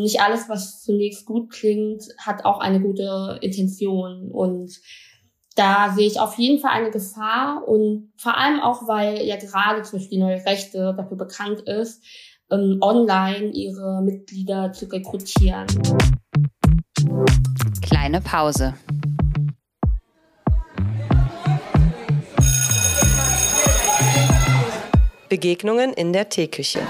nicht alles, was zunächst gut klingt, hat auch eine gute Intention und da sehe ich auf jeden Fall eine Gefahr und vor allem auch, weil ja gerade zum Beispiel die neue Rechte dafür bekannt ist, ähm, online ihre Mitglieder zu rekrutieren. Kleine Pause. Begegnungen in der Teeküche.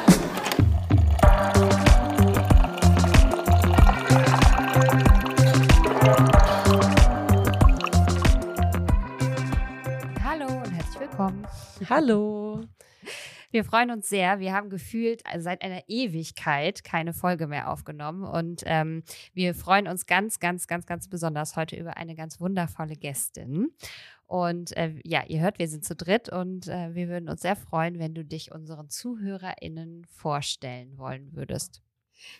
Hallo. Wir freuen uns sehr. Wir haben gefühlt seit einer Ewigkeit keine Folge mehr aufgenommen und ähm, wir freuen uns ganz, ganz, ganz, ganz besonders heute über eine ganz wundervolle Gästin. Und äh, ja, ihr hört, wir sind zu dritt und äh, wir würden uns sehr freuen, wenn du dich unseren ZuhörerInnen vorstellen wollen würdest.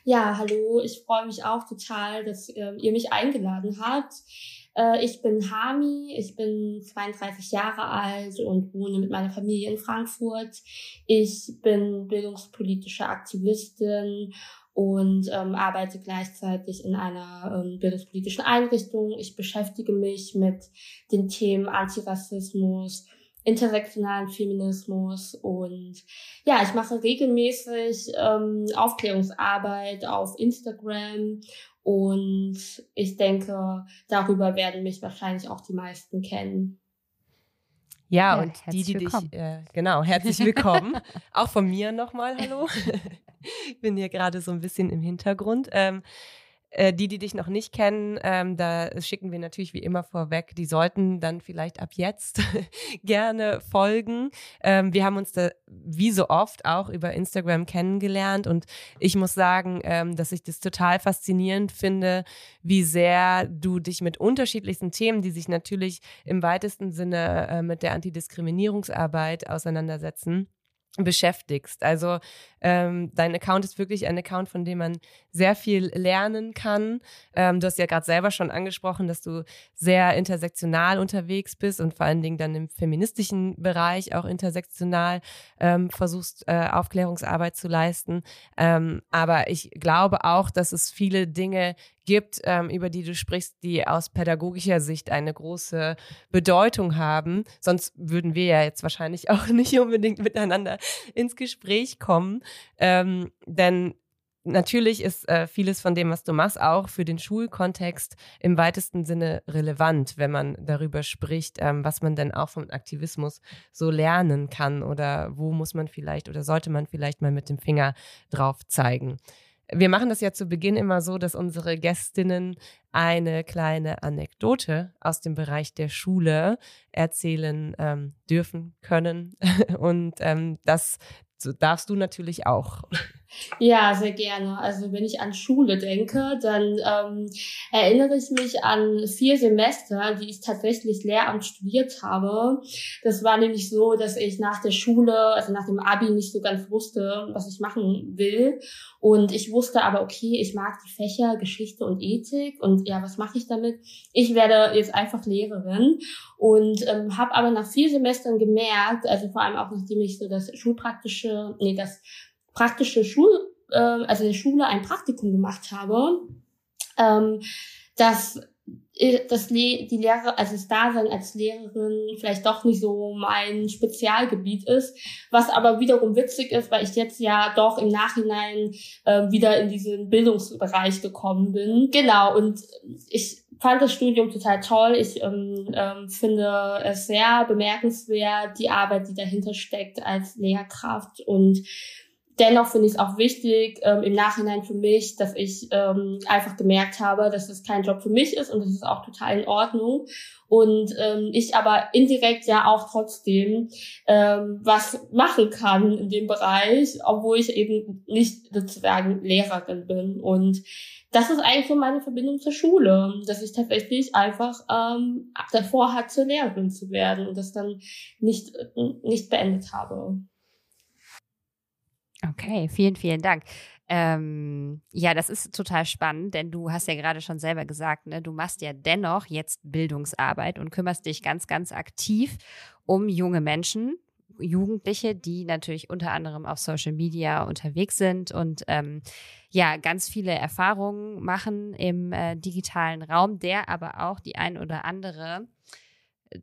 Ja, hallo, ich freue mich auch total, dass äh, ihr mich eingeladen habt. Äh, ich bin Hami, ich bin 32 Jahre alt und wohne mit meiner Familie in Frankfurt. Ich bin bildungspolitische Aktivistin und ähm, arbeite gleichzeitig in einer ähm, bildungspolitischen Einrichtung. Ich beschäftige mich mit den Themen Antirassismus, intersektionalen Feminismus und ja, ich mache regelmäßig ähm, Aufklärungsarbeit auf Instagram und ich denke, darüber werden mich wahrscheinlich auch die meisten kennen. Ja, ja und die, die willkommen. dich, äh, genau, herzlich willkommen. auch von mir nochmal, hallo. ich bin hier gerade so ein bisschen im Hintergrund. Ähm, äh, die, die dich noch nicht kennen, ähm, da schicken wir natürlich wie immer vorweg, die sollten dann vielleicht ab jetzt gerne folgen. Ähm, wir haben uns da wie so oft auch über Instagram kennengelernt und ich muss sagen, ähm, dass ich das total faszinierend finde, wie sehr du dich mit unterschiedlichsten Themen, die sich natürlich im weitesten Sinne äh, mit der Antidiskriminierungsarbeit auseinandersetzen, beschäftigst. Also ähm, dein Account ist wirklich ein Account, von dem man sehr viel lernen kann. Ähm, du hast ja gerade selber schon angesprochen, dass du sehr intersektional unterwegs bist und vor allen Dingen dann im feministischen Bereich auch intersektional ähm, versuchst, äh, Aufklärungsarbeit zu leisten. Ähm, aber ich glaube auch, dass es viele Dinge gibt, ähm, über die du sprichst, die aus pädagogischer Sicht eine große Bedeutung haben. Sonst würden wir ja jetzt wahrscheinlich auch nicht unbedingt miteinander ins Gespräch kommen. Ähm, denn natürlich ist äh, vieles von dem, was du machst, auch für den Schulkontext im weitesten Sinne relevant, wenn man darüber spricht, ähm, was man denn auch vom Aktivismus so lernen kann oder wo muss man vielleicht oder sollte man vielleicht mal mit dem Finger drauf zeigen. Wir machen das ja zu Beginn immer so, dass unsere Gästinnen eine kleine Anekdote aus dem Bereich der Schule erzählen ähm, dürfen können. Und ähm, das darfst du natürlich auch. Ja, sehr gerne. Also wenn ich an Schule denke, dann ähm, erinnere ich mich an vier Semester, die ich tatsächlich Lehramt studiert habe. Das war nämlich so, dass ich nach der Schule, also nach dem Abi nicht so ganz wusste, was ich machen will. Und ich wusste aber, okay, ich mag die Fächer Geschichte und Ethik und ja, was mache ich damit? Ich werde jetzt einfach Lehrerin und ähm, habe aber nach vier Semestern gemerkt, also vor allem auch nachdem ich so das schulpraktische, nee, das praktische Schul, äh, also in der Schule ein Praktikum gemacht habe, ähm, dass das Le die Lehre, also das Dasein als Lehrerin vielleicht doch nicht so mein Spezialgebiet ist, was aber wiederum witzig ist, weil ich jetzt ja doch im Nachhinein äh, wieder in diesen Bildungsbereich gekommen bin. Genau, und ich fand das Studium total toll. Ich ähm, ähm, finde es sehr bemerkenswert, die Arbeit, die dahinter steckt als Lehrkraft und dennoch finde ich es auch wichtig ähm, im Nachhinein für mich, dass ich ähm, einfach gemerkt habe, dass es kein Job für mich ist und das ist auch total in Ordnung. Und ähm, ich aber indirekt ja auch trotzdem ähm, was machen kann in dem Bereich, obwohl ich eben nicht sozusagen Lehrerin bin. Und das ist eigentlich so meine Verbindung zur Schule, dass ich tatsächlich einfach ähm, davor hatte, Lehrerin zu werden und das dann nicht, nicht beendet habe. Okay, vielen, vielen Dank. Ähm, ja, das ist total spannend, denn du hast ja gerade schon selber gesagt, ne, du machst ja dennoch jetzt Bildungsarbeit und kümmerst dich ganz, ganz aktiv um junge Menschen, Jugendliche, die natürlich unter anderem auf Social Media unterwegs sind und ähm, ja, ganz viele Erfahrungen machen im äh, digitalen Raum, der aber auch die ein oder andere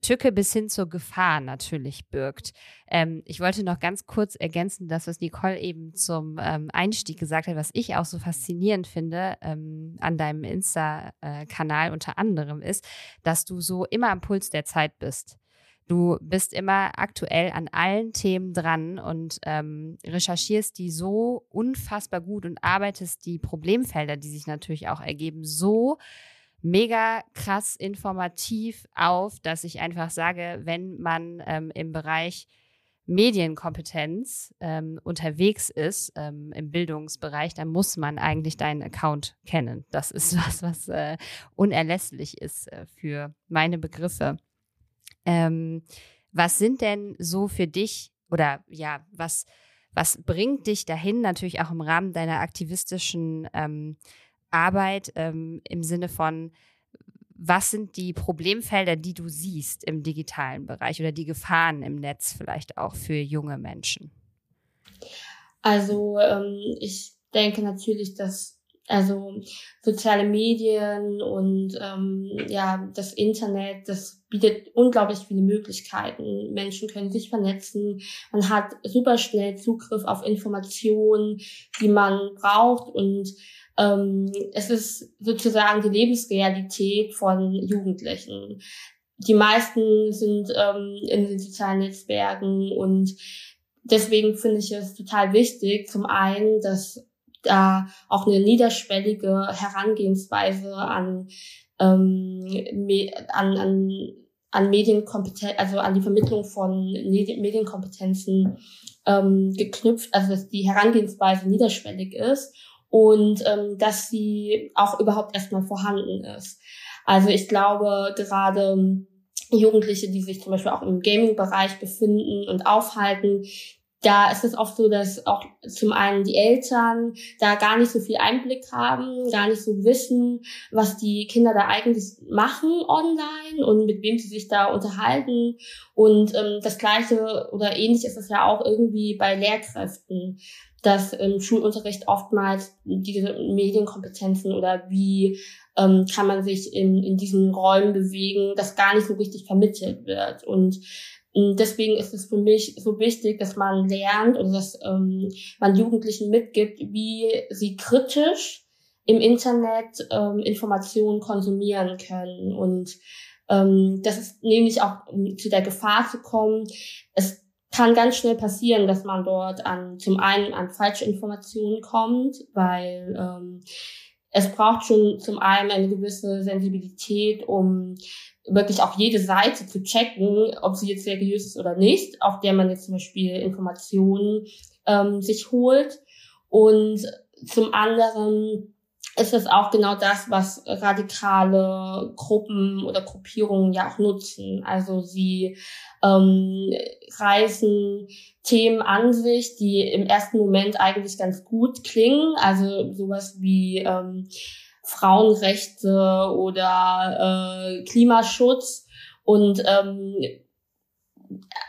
Tücke bis hin zur Gefahr natürlich birgt. Ähm, ich wollte noch ganz kurz ergänzen, das, was Nicole eben zum ähm, Einstieg gesagt hat, was ich auch so faszinierend finde ähm, an deinem Insta-Kanal unter anderem ist, dass du so immer am Puls der Zeit bist. Du bist immer aktuell an allen Themen dran und ähm, recherchierst die so unfassbar gut und arbeitest die Problemfelder, die sich natürlich auch ergeben, so mega krass informativ auf, dass ich einfach sage, wenn man ähm, im Bereich Medienkompetenz ähm, unterwegs ist ähm, im Bildungsbereich, dann muss man eigentlich deinen Account kennen. Das ist was, was äh, unerlässlich ist äh, für meine Begriffe. Ähm, was sind denn so für dich oder ja, was, was bringt dich dahin, natürlich auch im Rahmen deiner aktivistischen ähm, Arbeit ähm, im Sinne von, was sind die Problemfelder, die du siehst im digitalen Bereich oder die Gefahren im Netz vielleicht auch für junge Menschen? Also ähm, ich denke natürlich, dass also soziale Medien und ähm, ja das Internet, das bietet unglaublich viele Möglichkeiten. Menschen können sich vernetzen, man hat super schnell Zugriff auf Informationen, die man braucht und ähm, es ist sozusagen die Lebensrealität von Jugendlichen. Die meisten sind ähm, in den sozialen Netzwerken und deswegen finde ich es total wichtig, zum einen, dass da auch eine niederschwellige Herangehensweise an, ähm, an, an, an Medienkompetenz, also an die Vermittlung von Medienkompetenzen ähm, geknüpft, also dass die Herangehensweise niederschwellig ist und ähm, dass sie auch überhaupt erstmal vorhanden ist. Also ich glaube, gerade Jugendliche, die sich zum Beispiel auch im Gaming-Bereich befinden und aufhalten, da ist es oft so, dass auch zum einen die Eltern da gar nicht so viel Einblick haben, gar nicht so wissen, was die Kinder da eigentlich machen online und mit wem sie sich da unterhalten. Und ähm, das gleiche oder ähnlich ist es ja auch irgendwie bei Lehrkräften dass im Schulunterricht oftmals diese Medienkompetenzen oder wie ähm, kann man sich in, in diesen Räumen bewegen, das gar nicht so richtig vermittelt wird. Und ähm, deswegen ist es für mich so wichtig, dass man lernt oder dass ähm, man Jugendlichen mitgibt, wie sie kritisch im Internet ähm, Informationen konsumieren können. Und ähm, das ist nämlich auch, um zu der Gefahr zu kommen, es kann ganz schnell passieren, dass man dort an zum einen an falsche Informationen kommt, weil ähm, es braucht schon zum einen eine gewisse Sensibilität, um wirklich auch jede Seite zu checken, ob sie jetzt seriös ist oder nicht, auf der man jetzt zum Beispiel Informationen ähm, sich holt. Und zum anderen ist es auch genau das, was radikale Gruppen oder Gruppierungen ja auch nutzen. Also sie ähm, reißen Themen an sich, die im ersten Moment eigentlich ganz gut klingen. Also sowas wie ähm, Frauenrechte oder äh, Klimaschutz und ähm,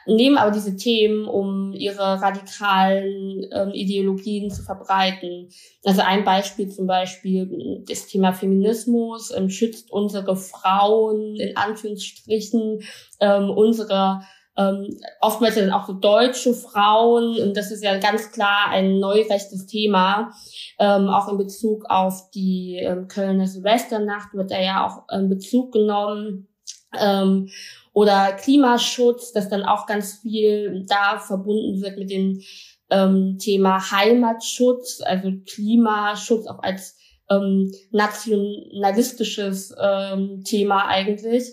nehmen aber diese Themen, um ihre radikalen ähm, Ideologien zu verbreiten. Also ein Beispiel zum Beispiel das Thema Feminismus ähm, schützt unsere Frauen in Anführungsstrichen ähm, unsere ähm, oftmals dann auch so deutsche Frauen und das ist ja ganz klar ein neurechtes Thema, ähm, auch in Bezug auf die ähm, Kölner Silvesternacht wird da ja auch ähm, Bezug genommen. Ähm, oder Klimaschutz, das dann auch ganz viel da verbunden wird mit dem ähm, Thema Heimatschutz, also Klimaschutz auch als ähm, nationalistisches ähm, Thema eigentlich.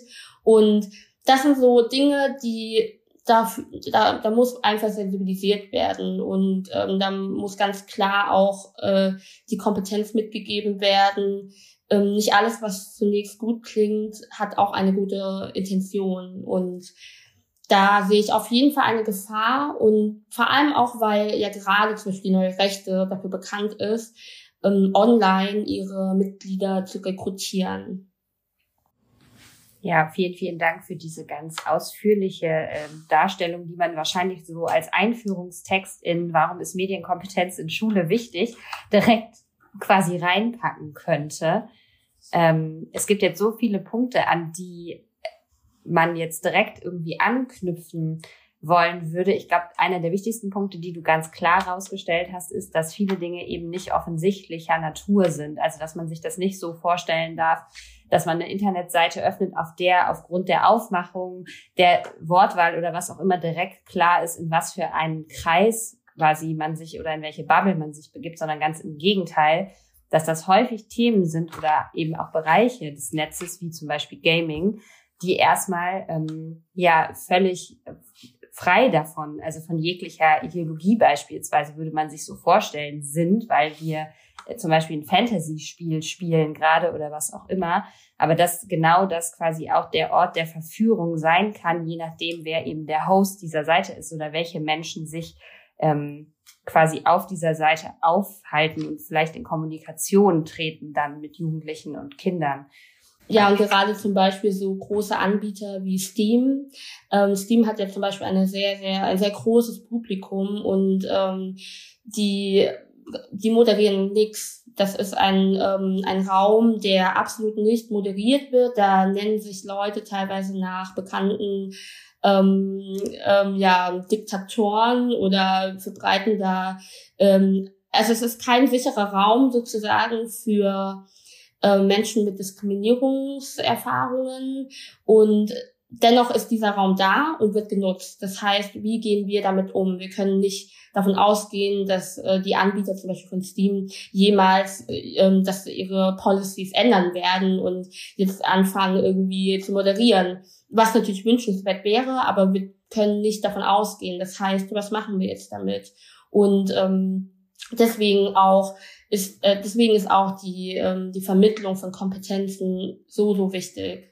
Und das sind so Dinge, die da, da, da muss einfach sensibilisiert werden und ähm, da muss ganz klar auch äh, die Kompetenz mitgegeben werden, ähm, nicht alles, was zunächst gut klingt, hat auch eine gute Intention. Und da sehe ich auf jeden Fall eine Gefahr und vor allem auch, weil ja gerade zum Beispiel die neue Rechte dafür bekannt ist, ähm, online ihre Mitglieder zu rekrutieren. Ja, vielen, vielen Dank für diese ganz ausführliche äh, Darstellung, die man wahrscheinlich so als Einführungstext in Warum ist Medienkompetenz in Schule wichtig direkt quasi reinpacken könnte. Ähm, es gibt jetzt so viele Punkte, an die man jetzt direkt irgendwie anknüpfen wollen würde. Ich glaube, einer der wichtigsten Punkte, die du ganz klar rausgestellt hast, ist, dass viele Dinge eben nicht offensichtlicher Natur sind. Also, dass man sich das nicht so vorstellen darf, dass man eine Internetseite öffnet, auf der aufgrund der Aufmachung, der Wortwahl oder was auch immer direkt klar ist, in was für einen Kreis quasi man sich oder in welche Bubble man sich begibt, sondern ganz im Gegenteil, dass das häufig Themen sind oder eben auch Bereiche des Netzes, wie zum Beispiel Gaming, die erstmal ähm, ja völlig frei davon, also von jeglicher Ideologie beispielsweise, würde man sich so vorstellen, sind, weil wir äh, zum Beispiel ein Fantasy-Spiel spielen gerade oder was auch immer. Aber dass genau das quasi auch der Ort der Verführung sein kann, je nachdem, wer eben der Host dieser Seite ist oder welche Menschen sich ähm, quasi auf dieser Seite aufhalten und vielleicht in Kommunikation treten dann mit Jugendlichen und Kindern. Ja, und gerade zum Beispiel so große Anbieter wie Steam. Ähm, Steam hat ja zum Beispiel eine sehr, sehr, ein sehr großes Publikum und ähm, die, die moderieren nix. Das ist ein, ähm, ein Raum, der absolut nicht moderiert wird. Da nennen sich Leute teilweise nach bekannten ähm, ähm, ja, Diktatoren oder verbreiten da, ähm, also es ist kein sicherer Raum sozusagen für äh, Menschen mit Diskriminierungserfahrungen und dennoch ist dieser Raum da und wird genutzt. Das heißt, wie gehen wir damit um? Wir können nicht davon ausgehen, dass äh, die Anbieter zum Beispiel von Steam jemals, äh, ähm, dass ihre Policies ändern werden und jetzt anfangen irgendwie zu moderieren was natürlich wünschenswert wäre, aber wir können nicht davon ausgehen. Das heißt, was machen wir jetzt damit? Und ähm, deswegen auch ist äh, deswegen ist auch die ähm, die Vermittlung von Kompetenzen so so wichtig.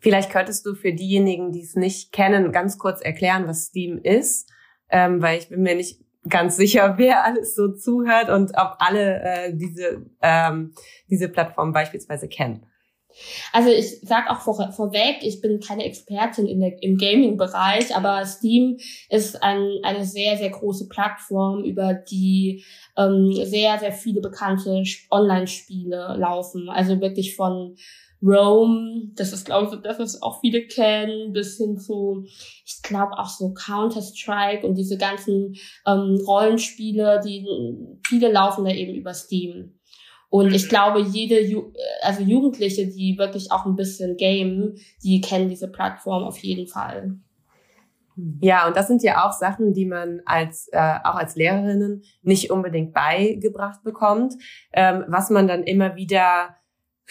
Vielleicht könntest du für diejenigen, die es nicht kennen, ganz kurz erklären, was Steam ist, ähm, weil ich bin mir nicht ganz sicher, wer alles so zuhört und ob alle äh, diese ähm, diese Plattform beispielsweise kennen. Also ich sag auch vor, vorweg, ich bin keine Expertin in der, im Gaming-Bereich, aber Steam ist ein, eine sehr, sehr große Plattform, über die ähm, sehr, sehr viele bekannte Online-Spiele laufen. Also wirklich von Rome, das ist, glaube ich, das, was auch viele kennen, bis hin zu, ich glaube, auch so Counter-Strike und diese ganzen ähm, Rollenspiele, die viele laufen da eben über Steam. Und ich mhm. glaube, jede, Ju also Jugendliche, die wirklich auch ein bisschen gamen, die kennen diese Plattform auf jeden Fall. Ja, und das sind ja auch Sachen, die man als äh, auch als Lehrerinnen nicht unbedingt beigebracht bekommt, ähm, was man dann immer wieder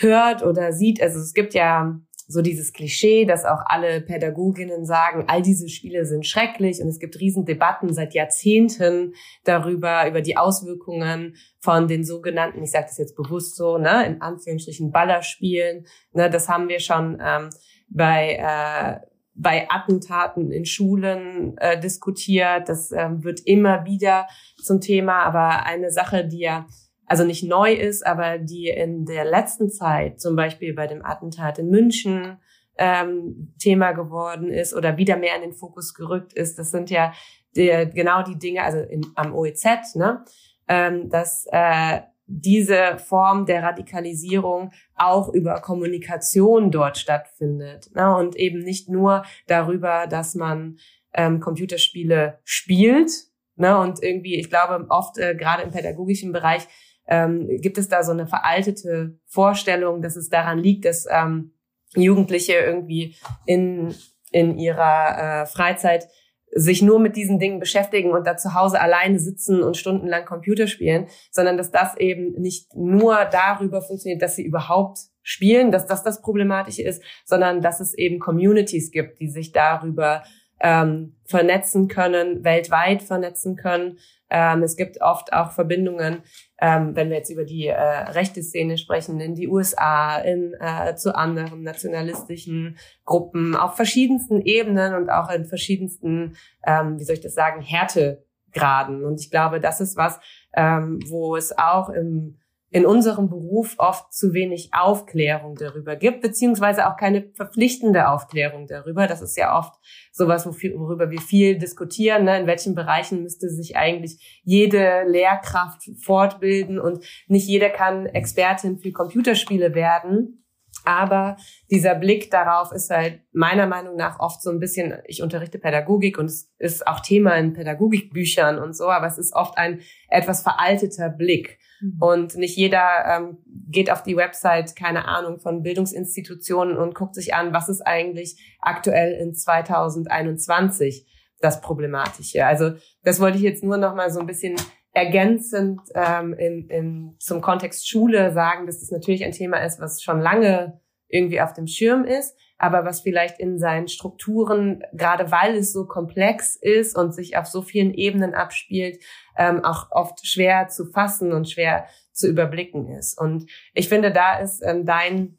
hört oder sieht. Also es gibt ja so dieses Klischee, dass auch alle Pädagoginnen sagen, all diese Spiele sind schrecklich und es gibt Riesendebatten seit Jahrzehnten darüber, über die Auswirkungen von den sogenannten, ich sage das jetzt bewusst so, ne, in Anführungsstrichen Ballerspielen. Ne, das haben wir schon ähm, bei äh, bei Attentaten in Schulen äh, diskutiert. Das ähm, wird immer wieder zum Thema. Aber eine Sache, die ja also nicht neu ist, aber die in der letzten Zeit, zum Beispiel bei dem Attentat in München, ähm, Thema geworden ist oder wieder mehr in den Fokus gerückt ist. Das sind ja die, genau die Dinge, also in, am OEZ, ne, ähm, dass äh, diese Form der Radikalisierung auch über Kommunikation dort stattfindet ne, und eben nicht nur darüber, dass man ähm, Computerspiele spielt. Ne, und irgendwie, ich glaube, oft äh, gerade im pädagogischen Bereich ähm, gibt es da so eine veraltete Vorstellung, dass es daran liegt, dass ähm, Jugendliche irgendwie in, in ihrer äh, Freizeit sich nur mit diesen Dingen beschäftigen und da zu Hause alleine sitzen und stundenlang Computer spielen, sondern dass das eben nicht nur darüber funktioniert, dass sie überhaupt spielen, dass das das Problematische ist, sondern dass es eben Communities gibt, die sich darüber ähm, vernetzen können, weltweit vernetzen können. Ähm, es gibt oft auch Verbindungen ähm, wenn wir jetzt über die äh, rechte Szene sprechen, in die USA, in, äh, zu anderen nationalistischen Gruppen, auf verschiedensten Ebenen und auch in verschiedensten, ähm, wie soll ich das sagen, Härtegraden. Und ich glaube, das ist was, ähm, wo es auch im in unserem Beruf oft zu wenig Aufklärung darüber gibt, beziehungsweise auch keine verpflichtende Aufklärung darüber. Das ist ja oft sowas, worüber wir viel diskutieren. Ne? In welchen Bereichen müsste sich eigentlich jede Lehrkraft fortbilden und nicht jeder kann Expertin für Computerspiele werden. Aber dieser Blick darauf ist halt meiner Meinung nach oft so ein bisschen, ich unterrichte Pädagogik und es ist auch Thema in Pädagogikbüchern und so, aber es ist oft ein etwas veralteter Blick. Mhm. Und nicht jeder ähm, geht auf die Website, keine Ahnung, von Bildungsinstitutionen und guckt sich an, was ist eigentlich aktuell in 2021 das Problematische. Also das wollte ich jetzt nur noch mal so ein bisschen ergänzend ähm, in, in, zum Kontext Schule sagen, dass das natürlich ein Thema ist, was schon lange irgendwie auf dem Schirm ist, aber was vielleicht in seinen Strukturen, gerade weil es so komplex ist und sich auf so vielen Ebenen abspielt, ähm, auch oft schwer zu fassen und schwer zu überblicken ist. Und ich finde, da ist ähm, dein,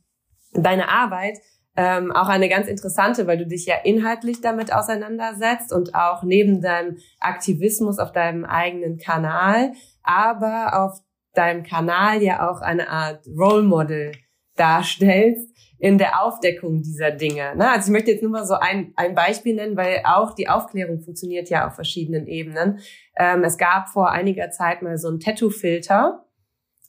deine Arbeit ähm, auch eine ganz interessante, weil du dich ja inhaltlich damit auseinandersetzt und auch neben deinem Aktivismus auf deinem eigenen Kanal, aber auf deinem Kanal ja auch eine Art Role Model darstellst in der Aufdeckung dieser Dinge. Ne? Also ich möchte jetzt nur mal so ein, ein Beispiel nennen, weil auch die Aufklärung funktioniert ja auf verschiedenen Ebenen. Ähm, es gab vor einiger Zeit mal so einen Tattoo-Filter,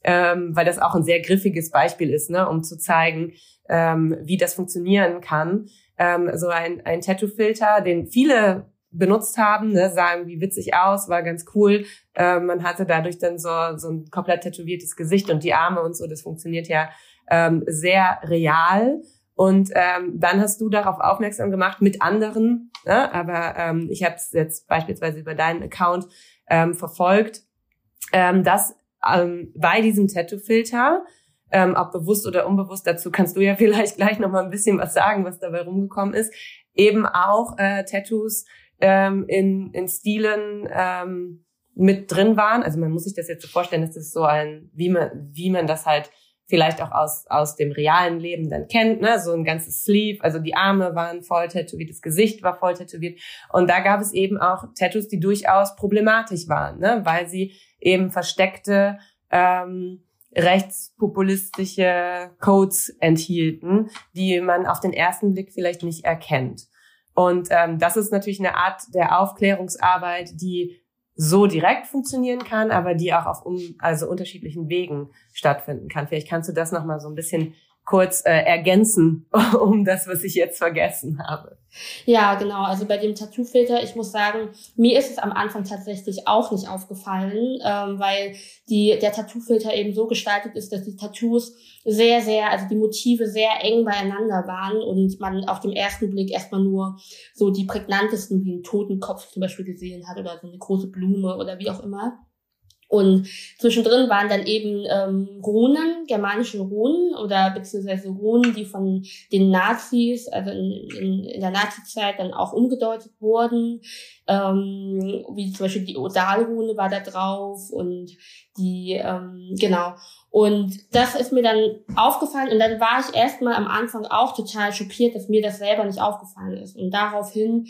ähm, weil das auch ein sehr griffiges Beispiel ist, ne, um zu zeigen, ähm, wie das funktionieren kann. Ähm, so ein, ein Tattoo-Filter, den viele benutzt haben, ne, sagen, wie witzig aus, war ganz cool. Ähm, man hatte dadurch dann so, so ein komplett tätowiertes Gesicht und die Arme und so. Das funktioniert ja ähm, sehr real. Und ähm, dann hast du darauf aufmerksam gemacht mit anderen, ne? aber ähm, ich habe es jetzt beispielsweise über deinen Account ähm, verfolgt, ähm, dass ähm, bei diesem Tattoo-Filter ähm, ob bewusst oder unbewusst, dazu kannst du ja vielleicht gleich noch mal ein bisschen was sagen, was dabei rumgekommen ist, eben auch äh, Tattoos ähm, in, in Stilen ähm, mit drin waren. Also man muss sich das jetzt so vorstellen, dass das so ein, wie man, wie man das halt vielleicht auch aus, aus dem realen Leben dann kennt, ne? so ein ganzes Sleeve, also die Arme waren voll tätowiert, das Gesicht war voll tätowiert und da gab es eben auch Tattoos, die durchaus problematisch waren, ne? weil sie eben versteckte ähm, rechtspopulistische Codes enthielten, die man auf den ersten Blick vielleicht nicht erkennt. Und ähm, das ist natürlich eine Art der Aufklärungsarbeit, die so direkt funktionieren kann, aber die auch auf um, also unterschiedlichen Wegen stattfinden kann. Vielleicht kannst du das noch mal so ein bisschen kurz äh, ergänzen um das, was ich jetzt vergessen habe. Ja, genau. Also bei dem Tattoo-Filter, ich muss sagen, mir ist es am Anfang tatsächlich auch nicht aufgefallen, ähm, weil die, der Tattoo-Filter eben so gestaltet ist, dass die Tattoos sehr, sehr, also die Motive sehr eng beieinander waren und man auf dem ersten Blick erstmal nur so die prägnantesten wie einen Totenkopf zum Beispiel gesehen hat oder so eine große Blume oder wie auch immer. Und zwischendrin waren dann eben ähm, Runen, germanische Runen oder beziehungsweise Runen, die von den Nazis, also in, in, in der Nazizeit dann auch umgedeutet wurden. Ähm, wie zum Beispiel die Odal-Rune war da drauf und die, ähm, genau. Und das ist mir dann aufgefallen und dann war ich erstmal am Anfang auch total schockiert, dass mir das selber nicht aufgefallen ist. Und daraufhin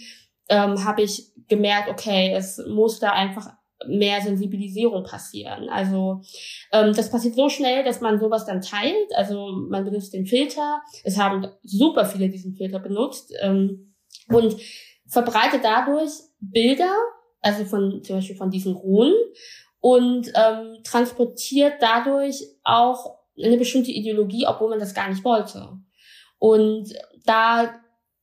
ähm, habe ich gemerkt, okay, es muss da einfach mehr Sensibilisierung passieren. Also ähm, das passiert so schnell, dass man sowas dann teilt. Also man benutzt den Filter. Es haben super viele diesen Filter benutzt ähm, und verbreitet dadurch Bilder, also von zum Beispiel von diesen Runen und ähm, transportiert dadurch auch eine bestimmte Ideologie, obwohl man das gar nicht wollte. Und da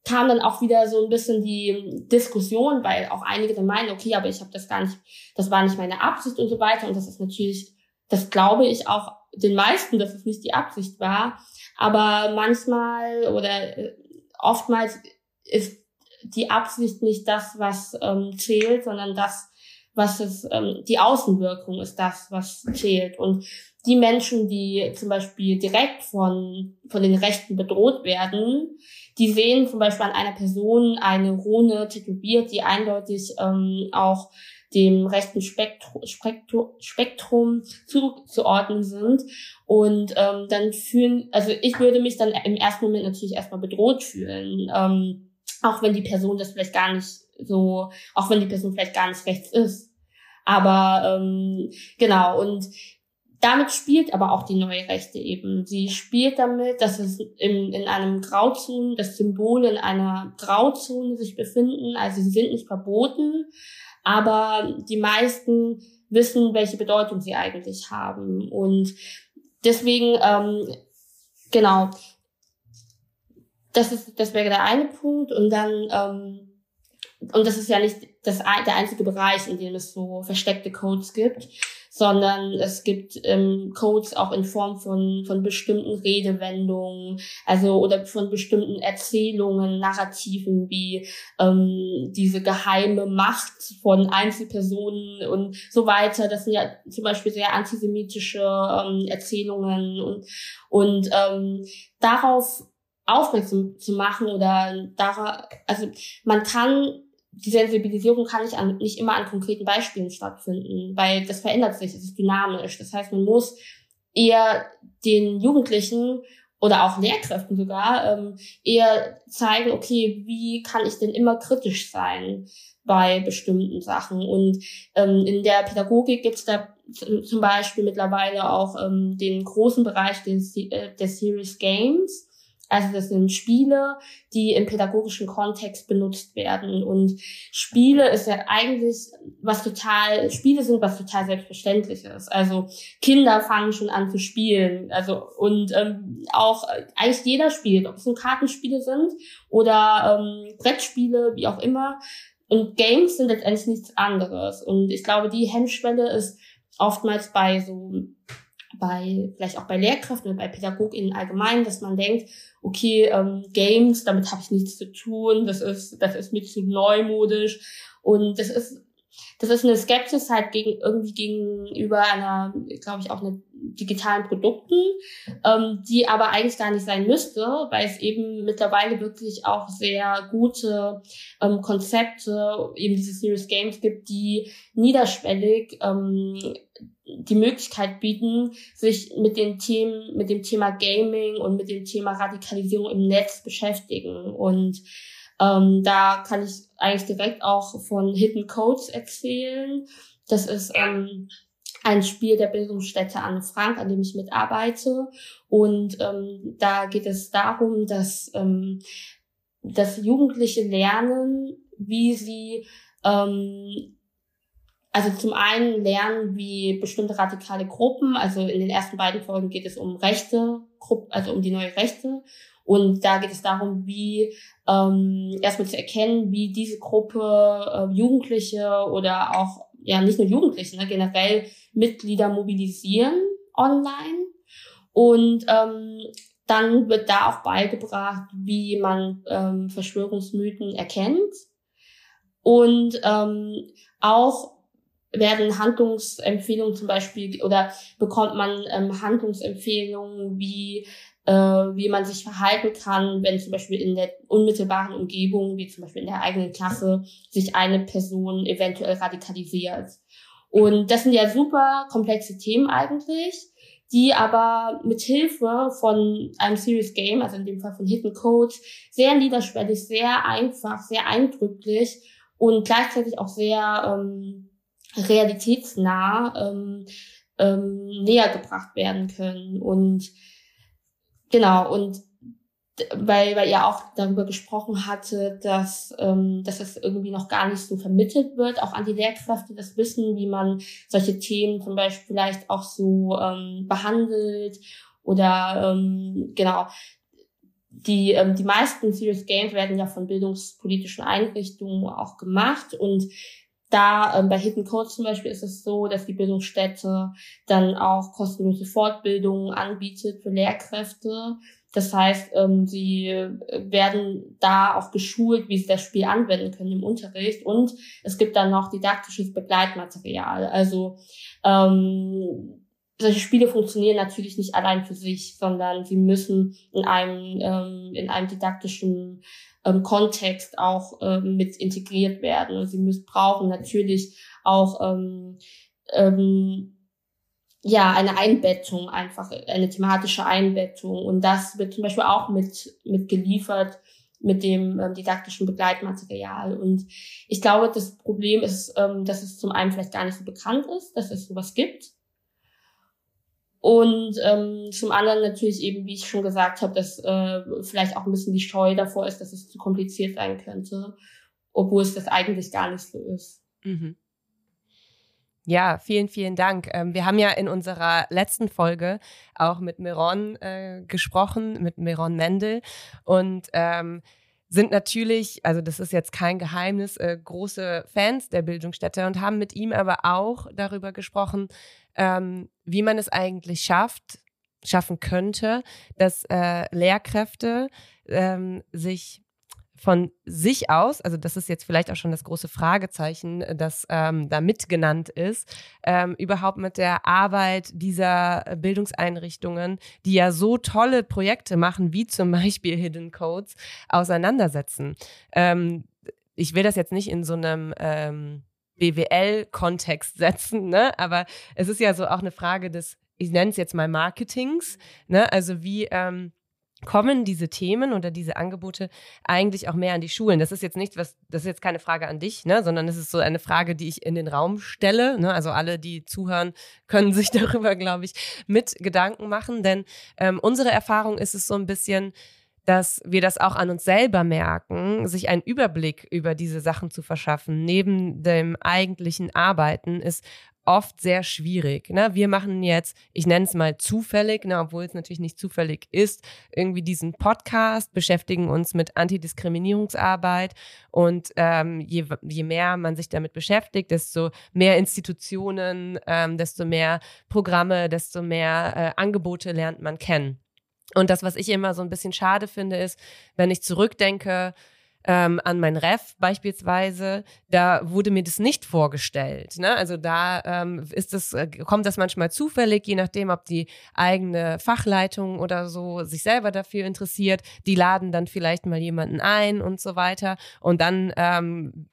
kam dann auch wieder so ein bisschen die Diskussion, weil auch einige dann meinen, okay, aber ich habe das gar nicht, das war nicht meine Absicht und so weiter. Und das ist natürlich, das glaube ich auch den meisten, dass es nicht die Absicht war. Aber manchmal oder äh, oftmals ist die Absicht nicht das, was ähm, zählt, sondern das, was es, ähm, die Außenwirkung ist das, was zählt. Und die Menschen, die zum Beispiel direkt von, von den Rechten bedroht werden, die sehen zum Beispiel an einer Person eine Rune tätowiert, die eindeutig ähm, auch dem rechten Spektrum, Spektrum, Spektrum zuzuordnen sind. Und ähm, dann fühlen, also ich würde mich dann im ersten Moment natürlich erstmal bedroht fühlen. Ähm, auch wenn die Person das vielleicht gar nicht so, auch wenn die Person vielleicht gar nicht rechts ist. Aber ähm, genau, und damit spielt aber auch die neue Rechte eben. Sie spielt damit, dass es in, in einem Grauzone, dass Symbole in einer Grauzone sich befinden. Also sie sind nicht verboten, aber die meisten wissen, welche Bedeutung sie eigentlich haben. Und deswegen, ähm, genau, das ist, das wäre der eine Punkt. Und dann, ähm, und das ist ja nicht das, der einzige Bereich, in dem es so versteckte Codes gibt sondern es gibt ähm, Codes auch in Form von, von bestimmten Redewendungen, also oder von bestimmten Erzählungen, Narrativen wie ähm, diese geheime Macht von Einzelpersonen und so weiter. Das sind ja zum Beispiel sehr antisemitische ähm, Erzählungen und, und ähm, darauf aufmerksam zu machen oder darauf, also man kann die Sensibilisierung kann nicht, an, nicht immer an konkreten Beispielen stattfinden, weil das verändert sich, es ist dynamisch. Das heißt, man muss eher den Jugendlichen oder auch Lehrkräften sogar ähm, eher zeigen, okay, wie kann ich denn immer kritisch sein bei bestimmten Sachen? Und ähm, in der Pädagogik gibt es da zum Beispiel mittlerweile auch ähm, den großen Bereich des, äh, des Serious Games also das sind Spiele, die im pädagogischen Kontext benutzt werden. Und Spiele ist ja eigentlich was total, Spiele sind was total Selbstverständliches. Also Kinder fangen schon an zu spielen. Also und ähm, auch äh, eigentlich jeder spielt, ob es nun Kartenspiele sind oder ähm, Brettspiele, wie auch immer. Und Games sind letztendlich nichts anderes. Und ich glaube, die Hemmschwelle ist oftmals bei so bei vielleicht auch bei Lehrkräften und bei PädagogInnen allgemein, dass man denkt, okay, ähm, Games, damit habe ich nichts zu tun, das ist, das ist mir zu neumodisch. Und das ist, das ist eine Skepsis halt gegen, irgendwie gegenüber einer, glaube ich, auch einer digitalen Produkten, ähm, die aber eigentlich gar nicht sein müsste, weil es eben mittlerweile wirklich auch sehr gute ähm, Konzepte, eben diese Serious Games gibt, die niederschwellig ähm, die Möglichkeit bieten, sich mit den Themen, mit dem Thema Gaming und mit dem Thema Radikalisierung im Netz beschäftigen. Und ähm, da kann ich eigentlich direkt auch von Hidden Codes erzählen. Das ist ähm, ein Spiel der Bildungsstätte Anne Frank, an dem ich mitarbeite. Und ähm, da geht es darum, dass, ähm, dass Jugendliche lernen, wie sie ähm, also zum einen lernen, wie bestimmte radikale Gruppen, also in den ersten beiden Folgen geht es um Rechte, also um die neue Rechte. Und da geht es darum, wie ähm, erstmal zu erkennen, wie diese Gruppe äh, Jugendliche oder auch, ja nicht nur Jugendliche, ne, generell Mitglieder mobilisieren online. Und ähm, dann wird da auch beigebracht, wie man ähm, Verschwörungsmythen erkennt. Und ähm, auch werden Handlungsempfehlungen zum Beispiel oder bekommt man ähm, Handlungsempfehlungen, wie äh, wie man sich verhalten kann, wenn zum Beispiel in der unmittelbaren Umgebung, wie zum Beispiel in der eigenen Klasse, sich eine Person eventuell radikalisiert. Und das sind ja super komplexe Themen eigentlich, die aber mit Hilfe von einem Serious Game, also in dem Fall von Hidden Code, sehr niederschwellig, sehr einfach, sehr eindrücklich und gleichzeitig auch sehr ähm, realitätsnah ähm, ähm, näher gebracht werden können. Und genau, und weil, weil ihr auch darüber gesprochen hatte, dass, ähm, dass es irgendwie noch gar nicht so vermittelt wird, auch an die Lehrkräfte das Wissen, wie man solche Themen zum Beispiel vielleicht auch so ähm, behandelt oder ähm, genau. Die, ähm, die meisten Serious Games werden ja von bildungspolitischen Einrichtungen auch gemacht und da ähm, bei Hidden Code zum Beispiel ist es so, dass die Bildungsstätte dann auch kostenlose Fortbildungen anbietet für Lehrkräfte. Das heißt, ähm, sie werden da auch geschult, wie sie das Spiel anwenden können im Unterricht. Und es gibt dann noch didaktisches Begleitmaterial. Also ähm, solche Spiele funktionieren natürlich nicht allein für sich, sondern sie müssen in einem ähm, in einem didaktischen ähm, Kontext auch ähm, mit integriert werden. Und sie müssen brauchen natürlich auch ähm, ähm, ja eine Einbettung, einfach eine thematische Einbettung. Und das wird zum Beispiel auch mit mit geliefert mit dem ähm, didaktischen Begleitmaterial. Und ich glaube, das Problem ist, ähm, dass es zum einen vielleicht gar nicht so bekannt ist, dass es sowas gibt. Und ähm, zum anderen natürlich eben, wie ich schon gesagt habe, dass äh, vielleicht auch ein bisschen die Scheu davor ist, dass es zu kompliziert sein könnte, obwohl es das eigentlich gar nicht so ist. Mhm. Ja, vielen, vielen Dank. Ähm, wir haben ja in unserer letzten Folge auch mit Miron äh, gesprochen, mit Miron Mendel und ähm, sind natürlich, also das ist jetzt kein Geheimnis, äh, große Fans der Bildungsstätte und haben mit ihm aber auch darüber gesprochen, ähm, wie man es eigentlich schafft, schaffen könnte, dass äh, Lehrkräfte ähm, sich von sich aus, also das ist jetzt vielleicht auch schon das große Fragezeichen, das ähm, da mitgenannt ist, ähm, überhaupt mit der Arbeit dieser Bildungseinrichtungen, die ja so tolle Projekte machen, wie zum Beispiel Hidden Codes, auseinandersetzen. Ähm, ich will das jetzt nicht in so einem ähm, BWL-Kontext setzen, ne? aber es ist ja so auch eine Frage des, ich nenne es jetzt mal Marketings, ne? also wie ähm, kommen diese Themen oder diese Angebote eigentlich auch mehr an die Schulen? Das ist jetzt nicht was, das ist jetzt keine Frage an dich, ne, sondern es ist so eine Frage, die ich in den Raum stelle. Ne? Also alle, die zuhören, können sich darüber, glaube ich, mit Gedanken machen. Denn ähm, unsere Erfahrung ist es so ein bisschen, dass wir das auch an uns selber merken, sich einen Überblick über diese Sachen zu verschaffen, neben dem eigentlichen Arbeiten, ist oft sehr schwierig. Ne? Wir machen jetzt, ich nenne es mal zufällig, ne, obwohl es natürlich nicht zufällig ist, irgendwie diesen Podcast, beschäftigen uns mit Antidiskriminierungsarbeit und ähm, je, je mehr man sich damit beschäftigt, desto mehr Institutionen, ähm, desto mehr Programme, desto mehr äh, Angebote lernt man kennen. Und das, was ich immer so ein bisschen schade finde, ist, wenn ich zurückdenke, ähm, an mein Ref beispielsweise, da wurde mir das nicht vorgestellt. Ne? Also da ähm, ist das, äh, kommt das manchmal zufällig, je nachdem, ob die eigene Fachleitung oder so sich selber dafür interessiert. Die laden dann vielleicht mal jemanden ein und so weiter. Und dann ähm,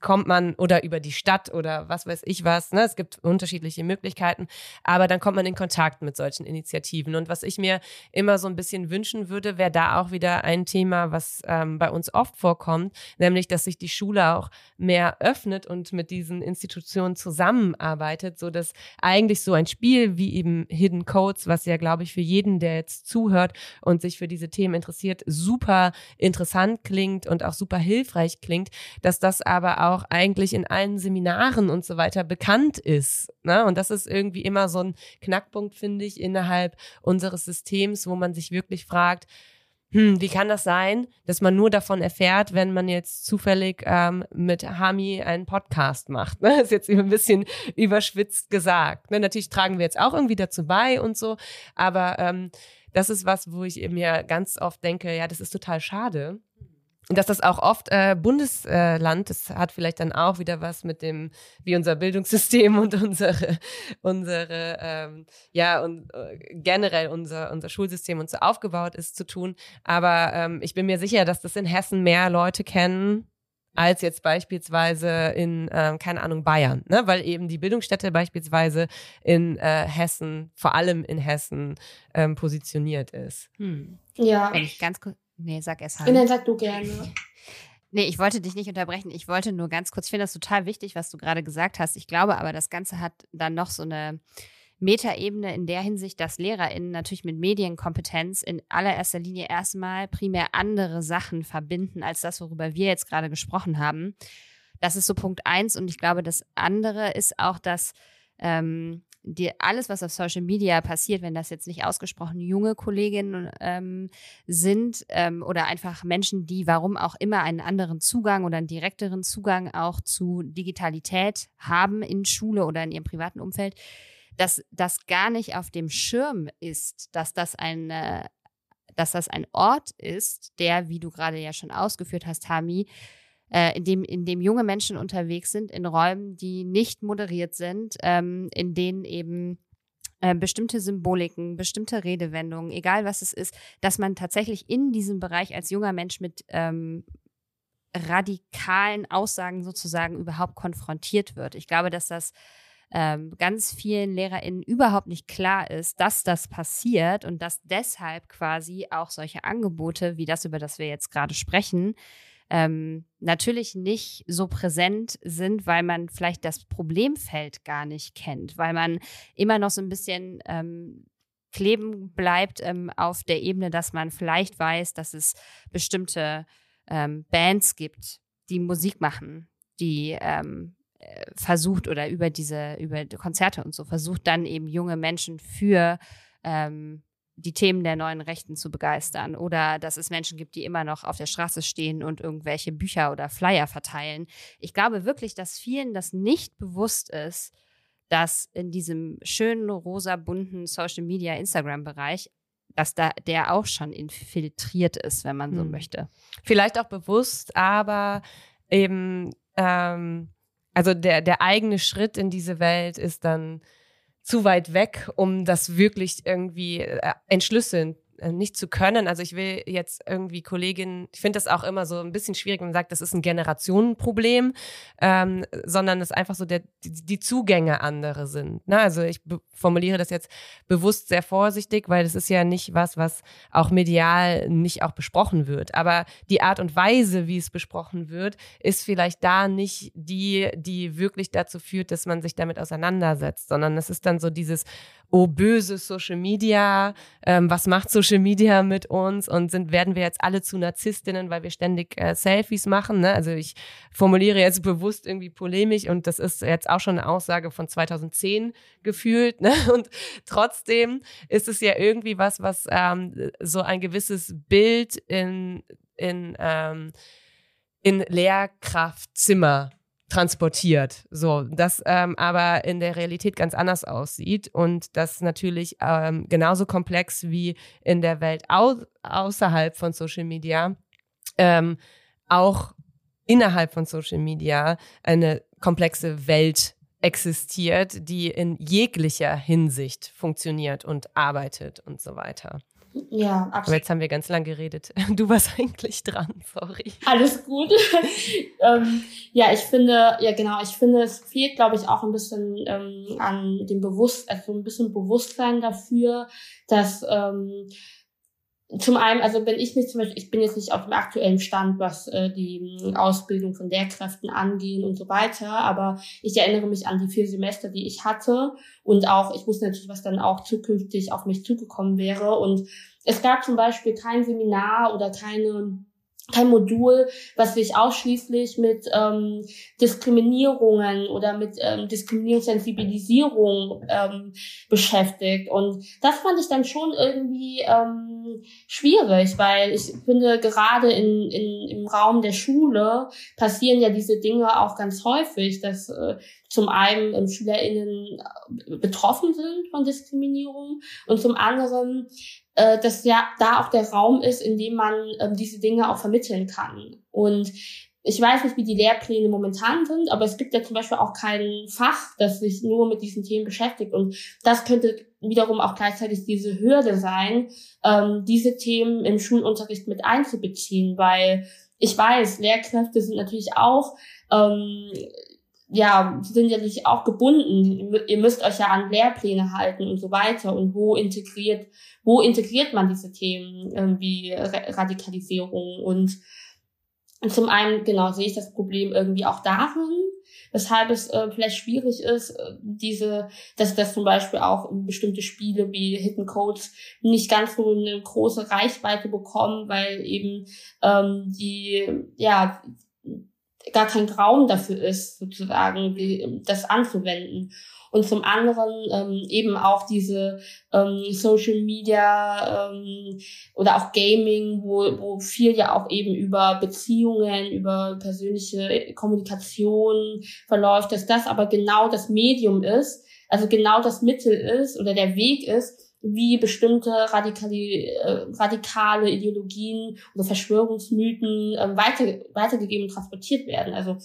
kommt man oder über die Stadt oder was weiß ich was. Ne? Es gibt unterschiedliche Möglichkeiten, aber dann kommt man in Kontakt mit solchen Initiativen. Und was ich mir immer so ein bisschen wünschen würde, wäre da auch wieder ein Thema, was ähm, bei uns oft vorkommt, nämlich, dass sich die Schule auch mehr öffnet und mit diesen Institutionen zusammenarbeitet, so dass eigentlich so ein Spiel wie eben Hidden Codes, was ja, glaube ich, für jeden, der jetzt zuhört und sich für diese Themen interessiert, super interessant klingt und auch super hilfreich klingt, dass das aber auch auch eigentlich in allen Seminaren und so weiter bekannt ist. Ne? Und das ist irgendwie immer so ein Knackpunkt, finde ich, innerhalb unseres Systems, wo man sich wirklich fragt, hm, wie kann das sein, dass man nur davon erfährt, wenn man jetzt zufällig ähm, mit Hami einen Podcast macht? Ne? Ist jetzt ein bisschen überschwitzt gesagt. Ne? Natürlich tragen wir jetzt auch irgendwie dazu bei und so, aber ähm, das ist was, wo ich mir ganz oft denke, ja, das ist total schade, dass das auch oft äh, Bundesland, das hat vielleicht dann auch wieder was mit dem, wie unser Bildungssystem und unsere, unsere ähm, ja, und äh, generell unser, unser Schulsystem und so aufgebaut ist, zu tun. Aber ähm, ich bin mir sicher, dass das in Hessen mehr Leute kennen, als jetzt beispielsweise in, äh, keine Ahnung, Bayern, ne? weil eben die Bildungsstätte beispielsweise in äh, Hessen, vor allem in Hessen, ähm, positioniert ist. Hm. Ja. Wenn ich ganz kurz Nee, sag es halt. Dann sag du gerne. Nee, ich wollte dich nicht unterbrechen. Ich wollte nur ganz kurz, ich finde das total wichtig, was du gerade gesagt hast. Ich glaube aber, das Ganze hat dann noch so eine Metaebene in der Hinsicht, dass LehrerInnen natürlich mit Medienkompetenz in allererster Linie erstmal primär andere Sachen verbinden, als das, worüber wir jetzt gerade gesprochen haben. Das ist so Punkt eins. Und ich glaube, das andere ist auch, dass ähm, die, alles, was auf Social Media passiert, wenn das jetzt nicht ausgesprochen junge Kolleginnen ähm, sind ähm, oder einfach Menschen, die warum auch immer einen anderen Zugang oder einen direkteren Zugang auch zu Digitalität haben in Schule oder in ihrem privaten Umfeld, dass das gar nicht auf dem Schirm ist, dass das eine dass das ein Ort ist, der, wie du gerade ja schon ausgeführt hast, Hami, äh, in, dem, in dem junge Menschen unterwegs sind, in Räumen, die nicht moderiert sind, ähm, in denen eben äh, bestimmte Symboliken, bestimmte Redewendungen, egal was es ist, dass man tatsächlich in diesem Bereich als junger Mensch mit ähm, radikalen Aussagen sozusagen überhaupt konfrontiert wird. Ich glaube, dass das ähm, ganz vielen LehrerInnen überhaupt nicht klar ist, dass das passiert und dass deshalb quasi auch solche Angebote wie das, über das wir jetzt gerade sprechen, ähm, natürlich nicht so präsent sind, weil man vielleicht das Problemfeld gar nicht kennt, weil man immer noch so ein bisschen ähm, kleben bleibt ähm, auf der Ebene, dass man vielleicht weiß, dass es bestimmte ähm, Bands gibt, die Musik machen, die ähm, äh, versucht oder über diese, über Konzerte und so versucht dann eben junge Menschen für ähm, die Themen der neuen Rechten zu begeistern oder dass es Menschen gibt, die immer noch auf der Straße stehen und irgendwelche Bücher oder Flyer verteilen. Ich glaube wirklich, dass vielen das nicht bewusst ist, dass in diesem schönen rosa bunten Social Media Instagram Bereich dass da der auch schon infiltriert ist, wenn man so hm. möchte. Vielleicht auch bewusst, aber eben ähm, also der, der eigene Schritt in diese Welt ist dann zu weit weg, um das wirklich irgendwie äh, entschlüsseln nicht zu können. Also ich will jetzt irgendwie Kolleginnen, ich finde das auch immer so ein bisschen schwierig, wenn man sagt, das ist ein Generationenproblem, ähm, sondern es einfach so der, die, die Zugänge andere sind. Ne? Also ich formuliere das jetzt bewusst sehr vorsichtig, weil das ist ja nicht was, was auch medial nicht auch besprochen wird. Aber die Art und Weise, wie es besprochen wird, ist vielleicht da nicht die, die wirklich dazu führt, dass man sich damit auseinandersetzt, sondern es ist dann so dieses, oh böse Social Media, ähm, was macht Social Media mit uns und sind werden wir jetzt alle zu Narzisstinnen, weil wir ständig äh, Selfies machen. Ne? Also ich formuliere jetzt bewusst irgendwie polemisch und das ist jetzt auch schon eine Aussage von 2010 gefühlt. Ne? Und trotzdem ist es ja irgendwie was, was ähm, so ein gewisses Bild in in ähm, in Lehrkraftzimmer transportiert. So, das ähm, aber in der Realität ganz anders aussieht und das natürlich ähm, genauso komplex wie in der Welt au außerhalb von Social Media ähm, auch innerhalb von Social Media eine komplexe Welt existiert, die in jeglicher Hinsicht funktioniert und arbeitet und so weiter. Ja, absolut. Aber jetzt haben wir ganz lang geredet. Du warst eigentlich dran, sorry. Alles gut. ähm, ja, ich finde, ja genau, ich finde, es fehlt, glaube ich, auch ein bisschen ähm, an dem Bewusst, also ein bisschen Bewusstsein dafür, dass ähm, zum einen, also wenn ich mich zum Beispiel, ich bin jetzt nicht auf dem aktuellen Stand, was äh, die Ausbildung von Lehrkräften angehen und so weiter, aber ich erinnere mich an die vier Semester, die ich hatte und auch, ich wusste natürlich, was dann auch zukünftig auf mich zugekommen wäre und es gab zum Beispiel kein Seminar oder keine kein Modul, was sich ausschließlich mit ähm, Diskriminierungen oder mit ähm, Diskriminierungssensibilisierung ähm, beschäftigt. Und das fand ich dann schon irgendwie ähm, schwierig, weil ich finde, gerade in, in, im Raum der Schule passieren ja diese Dinge auch ganz häufig, dass äh, zum einen ähm, SchülerInnen betroffen sind von Diskriminierung und zum anderen äh, dass ja da auch der Raum ist, in dem man ähm, diese Dinge auch vermitteln kann. Und ich weiß nicht, wie die Lehrpläne momentan sind, aber es gibt ja zum Beispiel auch kein Fach, das sich nur mit diesen Themen beschäftigt. Und das könnte wiederum auch gleichzeitig diese Hürde sein, ähm, diese Themen im Schulunterricht mit einzubeziehen, weil ich weiß, Lehrkräfte sind natürlich auch ähm, ja, sind ja nicht auch gebunden. Ihr müsst euch ja an Lehrpläne halten und so weiter. Und wo integriert, wo integriert man diese Themen irgendwie Radikalisierung? Und, und zum einen, genau, sehe ich das Problem irgendwie auch darin, weshalb es äh, vielleicht schwierig ist, äh, diese, dass das zum Beispiel auch bestimmte Spiele wie Hidden Codes nicht ganz so eine große Reichweite bekommen, weil eben ähm, die, ja, gar kein Raum dafür ist, sozusagen das anzuwenden. Und zum anderen ähm, eben auch diese ähm, Social Media ähm, oder auch Gaming, wo, wo viel ja auch eben über Beziehungen, über persönliche Kommunikation verläuft, dass das aber genau das Medium ist, also genau das Mittel ist oder der Weg ist, wie bestimmte radikale, äh, radikale Ideologien oder Verschwörungsmythen äh, weiter, weitergegeben und transportiert werden. Also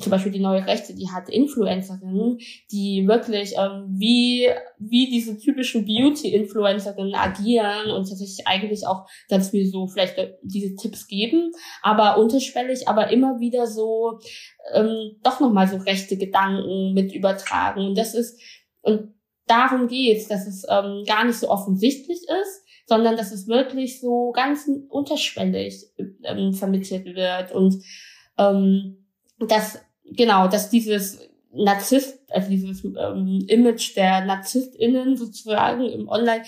zum Beispiel die neue Rechte, die hat Influencerinnen, die wirklich ähm, wie, wie diese typischen Beauty-Influencerinnen agieren und tatsächlich eigentlich auch ganz viel so vielleicht äh, diese Tipps geben, aber unterschwellig, aber immer wieder so ähm, doch nochmal so rechte Gedanken mit übertragen. Und das ist, und darum geht's, dass es ähm, gar nicht so offensichtlich ist, sondern dass es wirklich so ganz unterschwellig ähm, vermittelt wird und ähm, dass genau, dass dieses Narzisst, also dieses ähm, Image der NarzisstInnen sozusagen im Online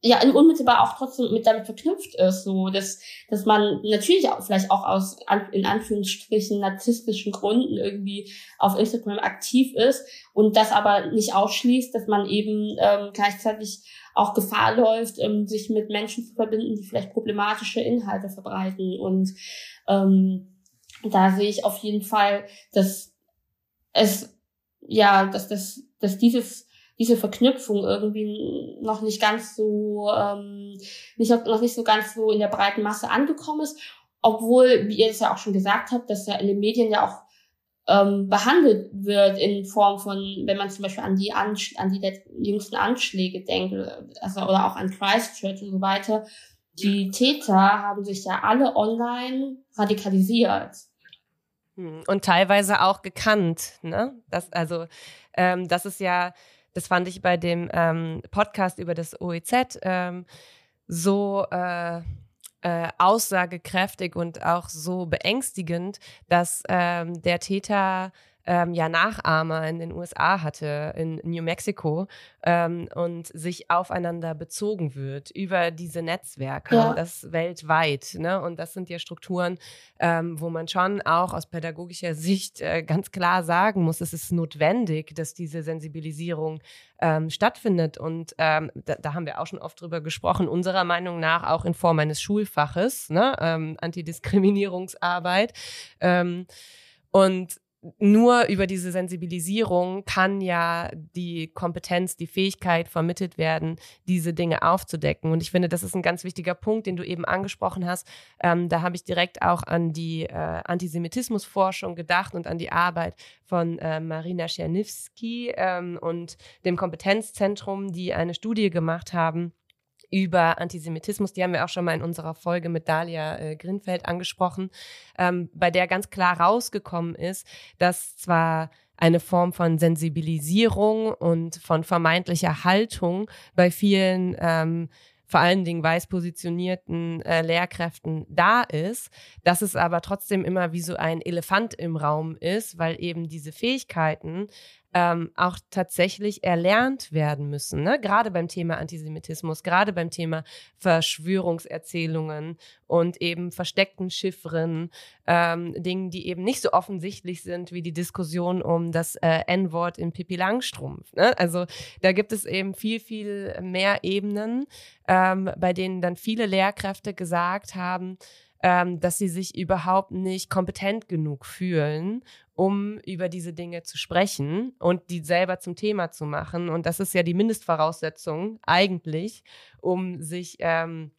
ja unmittelbar auch trotzdem mit damit verknüpft ist, so dass dass man natürlich auch vielleicht auch aus in Anführungsstrichen narzisstischen Gründen irgendwie auf Instagram aktiv ist und das aber nicht ausschließt, dass man eben ähm, gleichzeitig auch Gefahr läuft, ähm, sich mit Menschen zu verbinden, die vielleicht problematische Inhalte verbreiten und ähm, da sehe ich auf jeden Fall, dass es ja, dass das dass dieses diese Verknüpfung irgendwie noch nicht ganz so, ähm, nicht, noch nicht so ganz so in der breiten Masse angekommen ist. Obwohl, wie ihr es ja auch schon gesagt habt, dass ja in den Medien ja auch ähm, behandelt wird in Form von, wenn man zum Beispiel an die, Ansch an die jüngsten Anschläge denkt, also, oder auch an Christchurch und so weiter. Die Täter haben sich ja alle online radikalisiert. Hm, und teilweise auch gekannt, ne? Das, also, ähm, das ist ja, das fand ich bei dem ähm, Podcast über das OEZ ähm, so äh, äh, aussagekräftig und auch so beängstigend, dass ähm, der Täter ähm, ja Nachahmer in den USA hatte, in New Mexico, ähm, und sich aufeinander bezogen wird über diese Netzwerke, ja. das weltweit. Ne? Und das sind ja Strukturen, ähm, wo man schon auch aus pädagogischer Sicht äh, ganz klar sagen muss, es ist notwendig, dass diese Sensibilisierung ähm, stattfindet. Und ähm, da, da, haben wir auch schon oft drüber gesprochen, unserer Meinung nach auch in Form eines Schulfaches, ne? ähm, Antidiskriminierungsarbeit. Und nur über diese Sensibilisierung kann ja die Kompetenz, die Fähigkeit vermittelt werden, diese Dinge aufzudecken. Und ich finde, das ist ein ganz wichtiger Punkt, den du eben angesprochen hast. Ähm, da habe ich direkt auch an die äh, Antisemitismusforschung gedacht und an die Arbeit von äh, Marina Czerniewski ähm, und dem Kompetenzzentrum, die eine Studie gemacht haben über Antisemitismus. Die haben wir auch schon mal in unserer Folge mit Dalia äh, Grinfeld angesprochen, ähm, bei der ganz klar rausgekommen ist, dass zwar eine Form von Sensibilisierung und von vermeintlicher Haltung bei vielen ähm, vor allen Dingen weiß positionierten äh, Lehrkräften da ist, dass es aber trotzdem immer wie so ein Elefant im Raum ist, weil eben diese Fähigkeiten ähm, auch tatsächlich erlernt werden müssen. Ne? Gerade beim Thema Antisemitismus, gerade beim Thema Verschwörungserzählungen und eben versteckten Chiffren, ähm, Dingen, die eben nicht so offensichtlich sind wie die Diskussion um das äh, N-Wort in Pippi Langstrumpf. Ne? Also da gibt es eben viel, viel mehr Ebenen, ähm, bei denen dann viele Lehrkräfte gesagt haben, ähm, dass sie sich überhaupt nicht kompetent genug fühlen, um über diese Dinge zu sprechen und die selber zum Thema zu machen. Und das ist ja die Mindestvoraussetzung eigentlich, um sich ähm,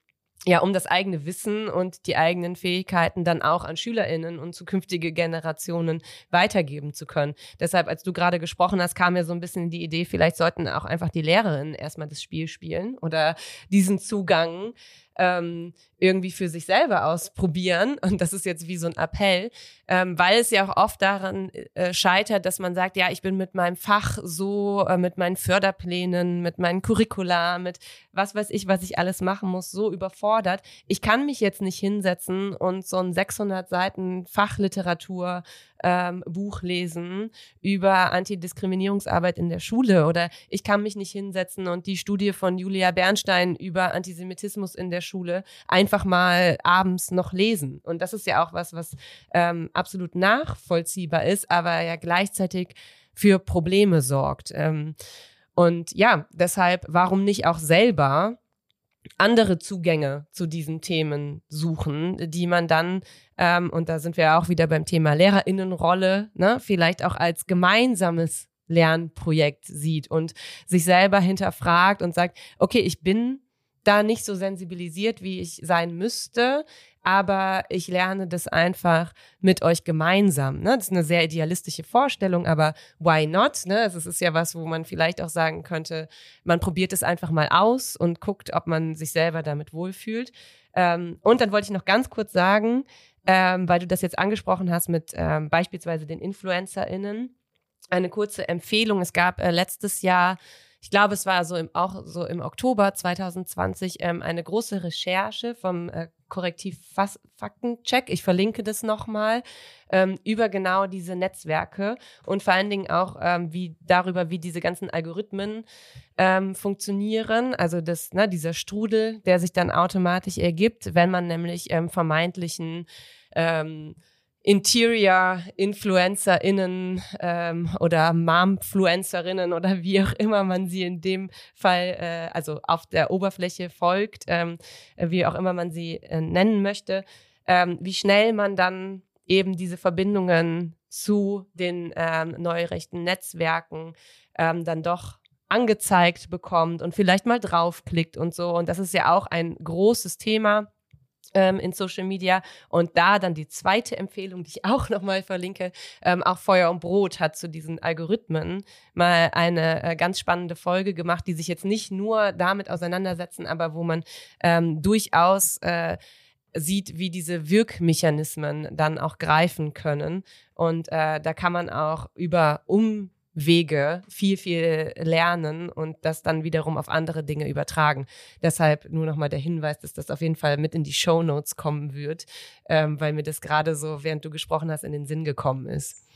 ja, um das eigene Wissen und die eigenen Fähigkeiten dann auch an SchülerInnen und zukünftige Generationen weitergeben zu können. Deshalb, als du gerade gesprochen hast, kam mir so ein bisschen die Idee, vielleicht sollten auch einfach die Lehrerinnen erstmal das Spiel spielen oder diesen Zugang ähm, irgendwie für sich selber ausprobieren. Und das ist jetzt wie so ein Appell, ähm, weil es ja auch oft daran äh, scheitert, dass man sagt, ja, ich bin mit meinem Fach so, äh, mit meinen Förderplänen, mit meinen Curricula, mit was weiß ich, was ich alles machen muss, so überfordert. Ich kann mich jetzt nicht hinsetzen und so ein 600 Seiten Fachliteratur ähm, Buch lesen über Antidiskriminierungsarbeit in der Schule oder ich kann mich nicht hinsetzen und die Studie von Julia Bernstein über Antisemitismus in der Schule einfach mal abends noch lesen. Und das ist ja auch was, was ähm, absolut nachvollziehbar ist, aber ja gleichzeitig für Probleme sorgt. Ähm, und ja, deshalb, warum nicht auch selber andere Zugänge zu diesen Themen suchen, die man dann, ähm, und da sind wir auch wieder beim Thema Lehrerinnenrolle, ne, vielleicht auch als gemeinsames Lernprojekt sieht und sich selber hinterfragt und sagt, okay, ich bin da nicht so sensibilisiert, wie ich sein müsste aber ich lerne das einfach mit euch gemeinsam. Ne? Das ist eine sehr idealistische Vorstellung, aber why not? Ne? Also es ist ja was, wo man vielleicht auch sagen könnte, man probiert es einfach mal aus und guckt, ob man sich selber damit wohlfühlt. Ähm, und dann wollte ich noch ganz kurz sagen, ähm, weil du das jetzt angesprochen hast mit ähm, beispielsweise den InfluencerInnen, eine kurze Empfehlung. Es gab äh, letztes Jahr ich glaube, es war so im, auch so im Oktober 2020 ähm, eine große Recherche vom äh, Korrektiv Faktencheck, ich verlinke das nochmal, ähm, über genau diese Netzwerke und vor allen Dingen auch ähm, wie darüber, wie diese ganzen Algorithmen ähm, funktionieren. Also das, ne, dieser Strudel, der sich dann automatisch ergibt, wenn man nämlich ähm, vermeintlichen ähm, Interior-InfluencerInnen ähm, oder Momfluencerinnen oder wie auch immer man sie in dem Fall, äh, also auf der Oberfläche folgt, ähm, wie auch immer man sie äh, nennen möchte, ähm, wie schnell man dann eben diese Verbindungen zu den ähm, neurechten Netzwerken ähm, dann doch angezeigt bekommt und vielleicht mal draufklickt und so. Und das ist ja auch ein großes Thema ähm, in Social Media. Und da dann die zweite Empfehlung, die ich auch nochmal verlinke, ähm, auch Feuer und Brot hat zu diesen Algorithmen mal eine äh, ganz spannende Folge gemacht, die sich jetzt nicht nur damit auseinandersetzen, aber wo man ähm, durchaus äh, sieht, wie diese Wirkmechanismen dann auch greifen können. Und äh, da kann man auch über um Wege viel, viel lernen und das dann wiederum auf andere Dinge übertragen. Deshalb nur nochmal der Hinweis, dass das auf jeden Fall mit in die Show Notes kommen wird, ähm, weil mir das gerade so, während du gesprochen hast, in den Sinn gekommen ist.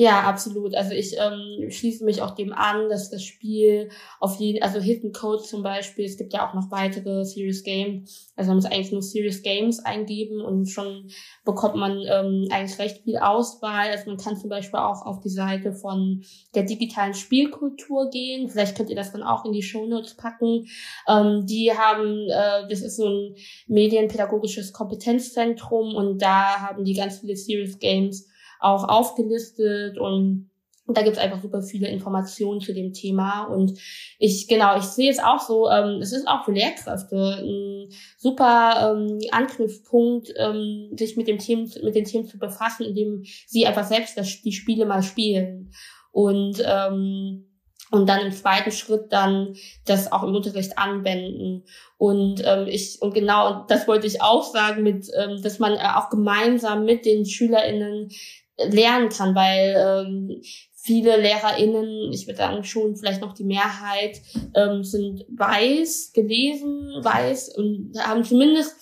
Ja, absolut. Also ich ähm, schließe mich auch dem an, dass das Spiel auf jeden, also Hidden Code zum Beispiel, es gibt ja auch noch weitere Serious Games, also man muss eigentlich nur Serious Games eingeben und schon bekommt man ähm, eigentlich recht viel Auswahl. Also man kann zum Beispiel auch auf die Seite von der digitalen Spielkultur gehen. Vielleicht könnt ihr das dann auch in die Show Notes packen. Ähm, die haben, äh, das ist so ein medienpädagogisches Kompetenzzentrum und da haben die ganz viele Serious Games auch aufgelistet und da gibt's einfach super viele Informationen zu dem Thema. Und ich, genau, ich sehe es auch so, ähm, es ist auch für Lehrkräfte ein super ähm, Anknüpfpunkt, ähm, sich mit dem Themen, mit den Themen zu befassen, indem sie einfach selbst das, die Spiele mal spielen. Und ähm, und dann im zweiten Schritt dann das auch im Unterricht anwenden. Und ähm, ich und genau das wollte ich auch sagen mit, ähm, dass man äh, auch gemeinsam mit den SchülerInnen lernen kann, weil ähm, viele LehrerInnen, ich würde sagen schon vielleicht noch die Mehrheit, ähm, sind weiß, gelesen, weiß und haben zumindest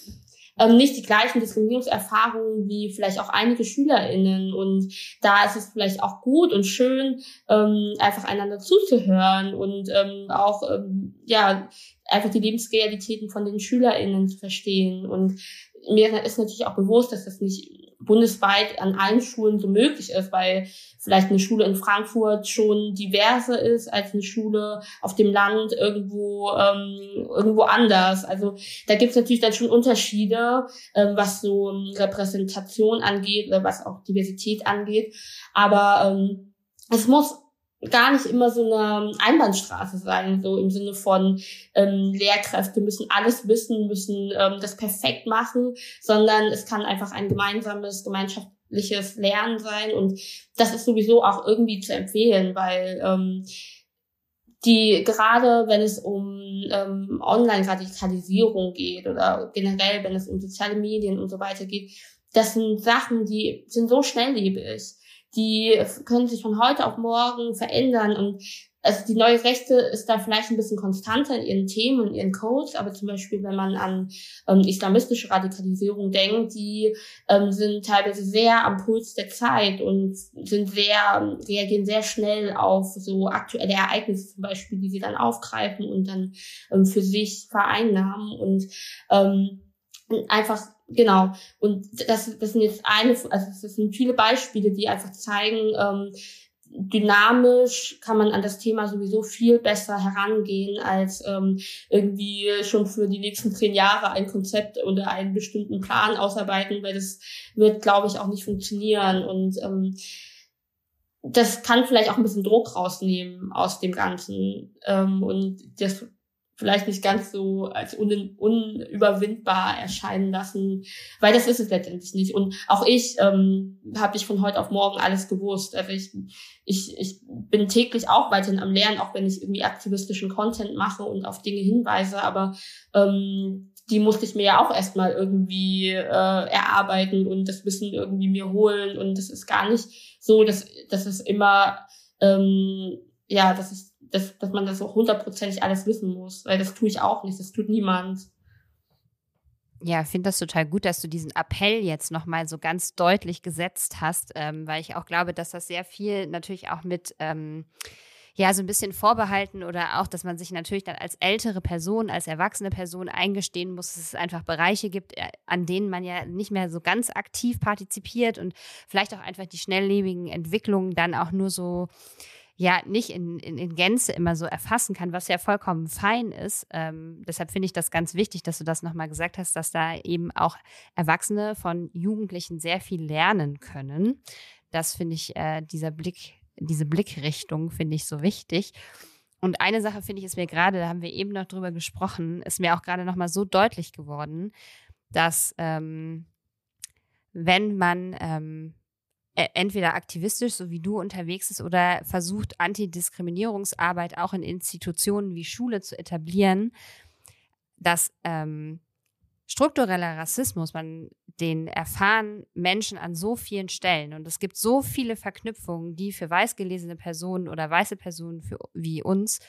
ähm, nicht die gleichen Diskriminierungserfahrungen wie vielleicht auch einige SchülerInnen. Und da ist es vielleicht auch gut und schön, ähm, einfach einander zuzuhören und ähm, auch ähm, ja einfach die Lebensrealitäten von den SchülerInnen zu verstehen. Und mir ist natürlich auch bewusst, dass das nicht bundesweit an allen Schulen so möglich ist, weil vielleicht eine Schule in Frankfurt schon diverser ist als eine Schule auf dem Land irgendwo ähm, irgendwo anders. Also da gibt es natürlich dann schon Unterschiede, ähm, was so Repräsentation angeht oder was auch Diversität angeht. Aber ähm, es muss gar nicht immer so eine Einbahnstraße sein, so im Sinne von ähm, Lehrkräfte müssen alles wissen, müssen ähm, das perfekt machen, sondern es kann einfach ein gemeinsames, gemeinschaftliches Lernen sein und das ist sowieso auch irgendwie zu empfehlen, weil ähm, die gerade wenn es um ähm, Online-Radikalisierung geht oder generell wenn es um soziale Medien und so weiter geht, das sind Sachen, die sind so schnelllebig die können sich von heute auf morgen verändern und also die neue Rechte ist da vielleicht ein bisschen konstanter in ihren Themen und ihren Codes, aber zum Beispiel, wenn man an ähm, islamistische Radikalisierung denkt, die ähm, sind teilweise sehr am Puls der Zeit und sind sehr, reagieren sehr schnell auf so aktuelle Ereignisse zum Beispiel, die sie dann aufgreifen und dann ähm, für sich vereinnahmen und ähm, einfach genau. Und das, das sind jetzt eine, also das sind viele Beispiele, die einfach zeigen, ähm, dynamisch kann man an das Thema sowieso viel besser herangehen, als ähm, irgendwie schon für die nächsten zehn Jahre ein Konzept oder einen bestimmten Plan ausarbeiten, weil das wird, glaube ich, auch nicht funktionieren. Und ähm, das kann vielleicht auch ein bisschen Druck rausnehmen aus dem Ganzen. Ähm, und das vielleicht nicht ganz so als un unüberwindbar erscheinen lassen, weil das ist es letztendlich nicht. Und auch ich ähm, habe nicht von heute auf morgen alles gewusst. Also ich, ich, ich bin täglich auch weiterhin am Lernen, auch wenn ich irgendwie aktivistischen Content mache und auf Dinge hinweise, aber ähm, die musste ich mir ja auch erstmal irgendwie äh, erarbeiten und das Wissen irgendwie mir holen. Und das ist gar nicht so, dass, dass es immer ähm, ja, dass ich dass, dass man das so hundertprozentig alles wissen muss, weil das tue ich auch nicht, das tut niemand. Ja, finde das total gut, dass du diesen Appell jetzt nochmal so ganz deutlich gesetzt hast, ähm, weil ich auch glaube, dass das sehr viel natürlich auch mit ähm, ja so ein bisschen vorbehalten oder auch, dass man sich natürlich dann als ältere Person, als erwachsene Person eingestehen muss, dass es einfach Bereiche gibt, äh, an denen man ja nicht mehr so ganz aktiv partizipiert und vielleicht auch einfach die schnelllebigen Entwicklungen dann auch nur so ja nicht in, in, in Gänze immer so erfassen kann, was ja vollkommen fein ist. Ähm, deshalb finde ich das ganz wichtig, dass du das nochmal gesagt hast, dass da eben auch Erwachsene von Jugendlichen sehr viel lernen können. Das finde ich, äh, dieser Blick, diese Blickrichtung finde ich so wichtig. Und eine Sache finde ich, ist mir gerade, da haben wir eben noch drüber gesprochen, ist mir auch gerade nochmal so deutlich geworden, dass ähm, wenn man ähm, entweder aktivistisch, so wie du unterwegs ist, oder versucht, Antidiskriminierungsarbeit auch in Institutionen wie Schule zu etablieren, dass ähm, struktureller Rassismus, man den erfahren Menschen an so vielen Stellen. Und es gibt so viele Verknüpfungen, die für weißgelesene Personen oder weiße Personen für, wie uns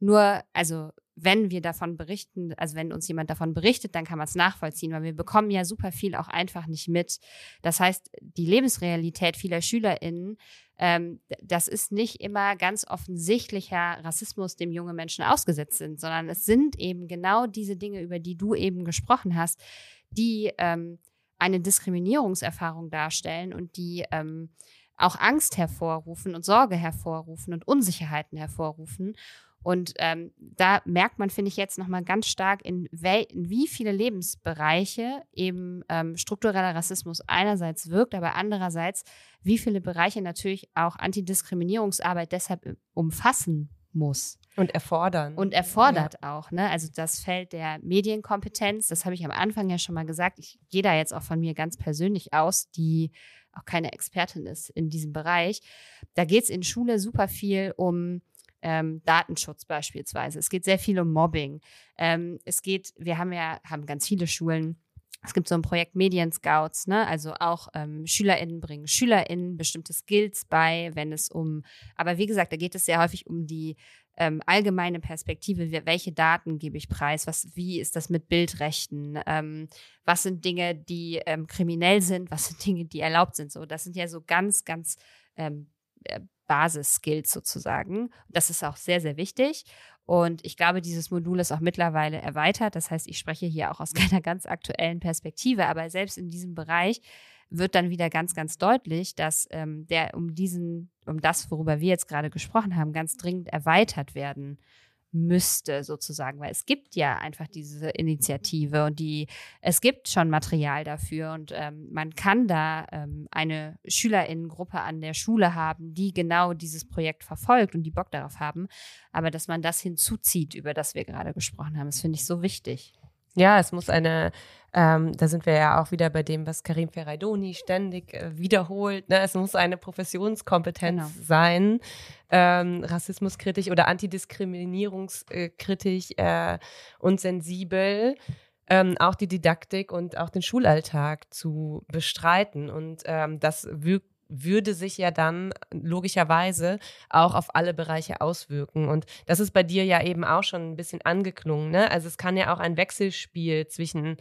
nur, also wenn wir davon berichten, also wenn uns jemand davon berichtet, dann kann man es nachvollziehen, weil wir bekommen ja super viel auch einfach nicht mit. Das heißt, die Lebensrealität vieler SchülerInnen, ähm, das ist nicht immer ganz offensichtlicher Rassismus, dem junge Menschen ausgesetzt sind, sondern es sind eben genau diese Dinge, über die du eben gesprochen hast, die ähm, eine Diskriminierungserfahrung darstellen und die ähm, auch Angst hervorrufen und Sorge hervorrufen und Unsicherheiten hervorrufen. Und ähm, da merkt man, finde ich, jetzt nochmal ganz stark, in, in, wie viele Lebensbereiche eben ähm, struktureller Rassismus einerseits wirkt, aber andererseits, wie viele Bereiche natürlich auch Antidiskriminierungsarbeit deshalb äh, umfassen muss. Und erfordern. Und erfordert ja. auch. Ne? Also das Feld der Medienkompetenz, das habe ich am Anfang ja schon mal gesagt. Ich gehe da jetzt auch von mir ganz persönlich aus, die auch keine Expertin ist in diesem Bereich. Da geht es in Schule super viel um ähm, Datenschutz beispielsweise. Es geht sehr viel um Mobbing. Ähm, es geht, wir haben ja, haben ganz viele Schulen. Es gibt so ein Projekt Medien Scouts, ne? also auch ähm, SchülerInnen bringen SchülerInnen bestimmte Skills bei, wenn es um, aber wie gesagt, da geht es sehr häufig um die ähm, allgemeine Perspektive, welche Daten gebe ich preis, was, wie ist das mit Bildrechten, ähm, was sind Dinge, die ähm, kriminell sind, was sind Dinge, die erlaubt sind. So, das sind ja so ganz, ganz ähm, äh, Basis-Skills sozusagen. Das ist auch sehr, sehr wichtig. Und ich glaube, dieses Modul ist auch mittlerweile erweitert. Das heißt, ich spreche hier auch aus keiner ganz aktuellen Perspektive, aber selbst in diesem Bereich wird dann wieder ganz, ganz deutlich, dass ähm, der um diesen, um das, worüber wir jetzt gerade gesprochen haben, ganz dringend erweitert werden müsste, sozusagen, weil es gibt ja einfach diese Initiative und die, es gibt schon Material dafür und ähm, man kann da ähm, eine Schülerinnengruppe an der Schule haben, die genau dieses Projekt verfolgt und die Bock darauf haben, aber dass man das hinzuzieht, über das wir gerade gesprochen haben, das finde ich so wichtig. Ja, es muss eine, ähm, da sind wir ja auch wieder bei dem, was Karim Ferraidoni ständig äh, wiederholt. Ne? Es muss eine Professionskompetenz genau. sein, ähm, rassismuskritisch oder antidiskriminierungskritisch äh, und sensibel. Ähm, auch die Didaktik und auch den Schulalltag zu bestreiten. Und ähm, das wirkt würde sich ja dann logischerweise auch auf alle Bereiche auswirken. Und das ist bei dir ja eben auch schon ein bisschen angeklungen. Ne? Also es kann ja auch ein Wechselspiel zwischen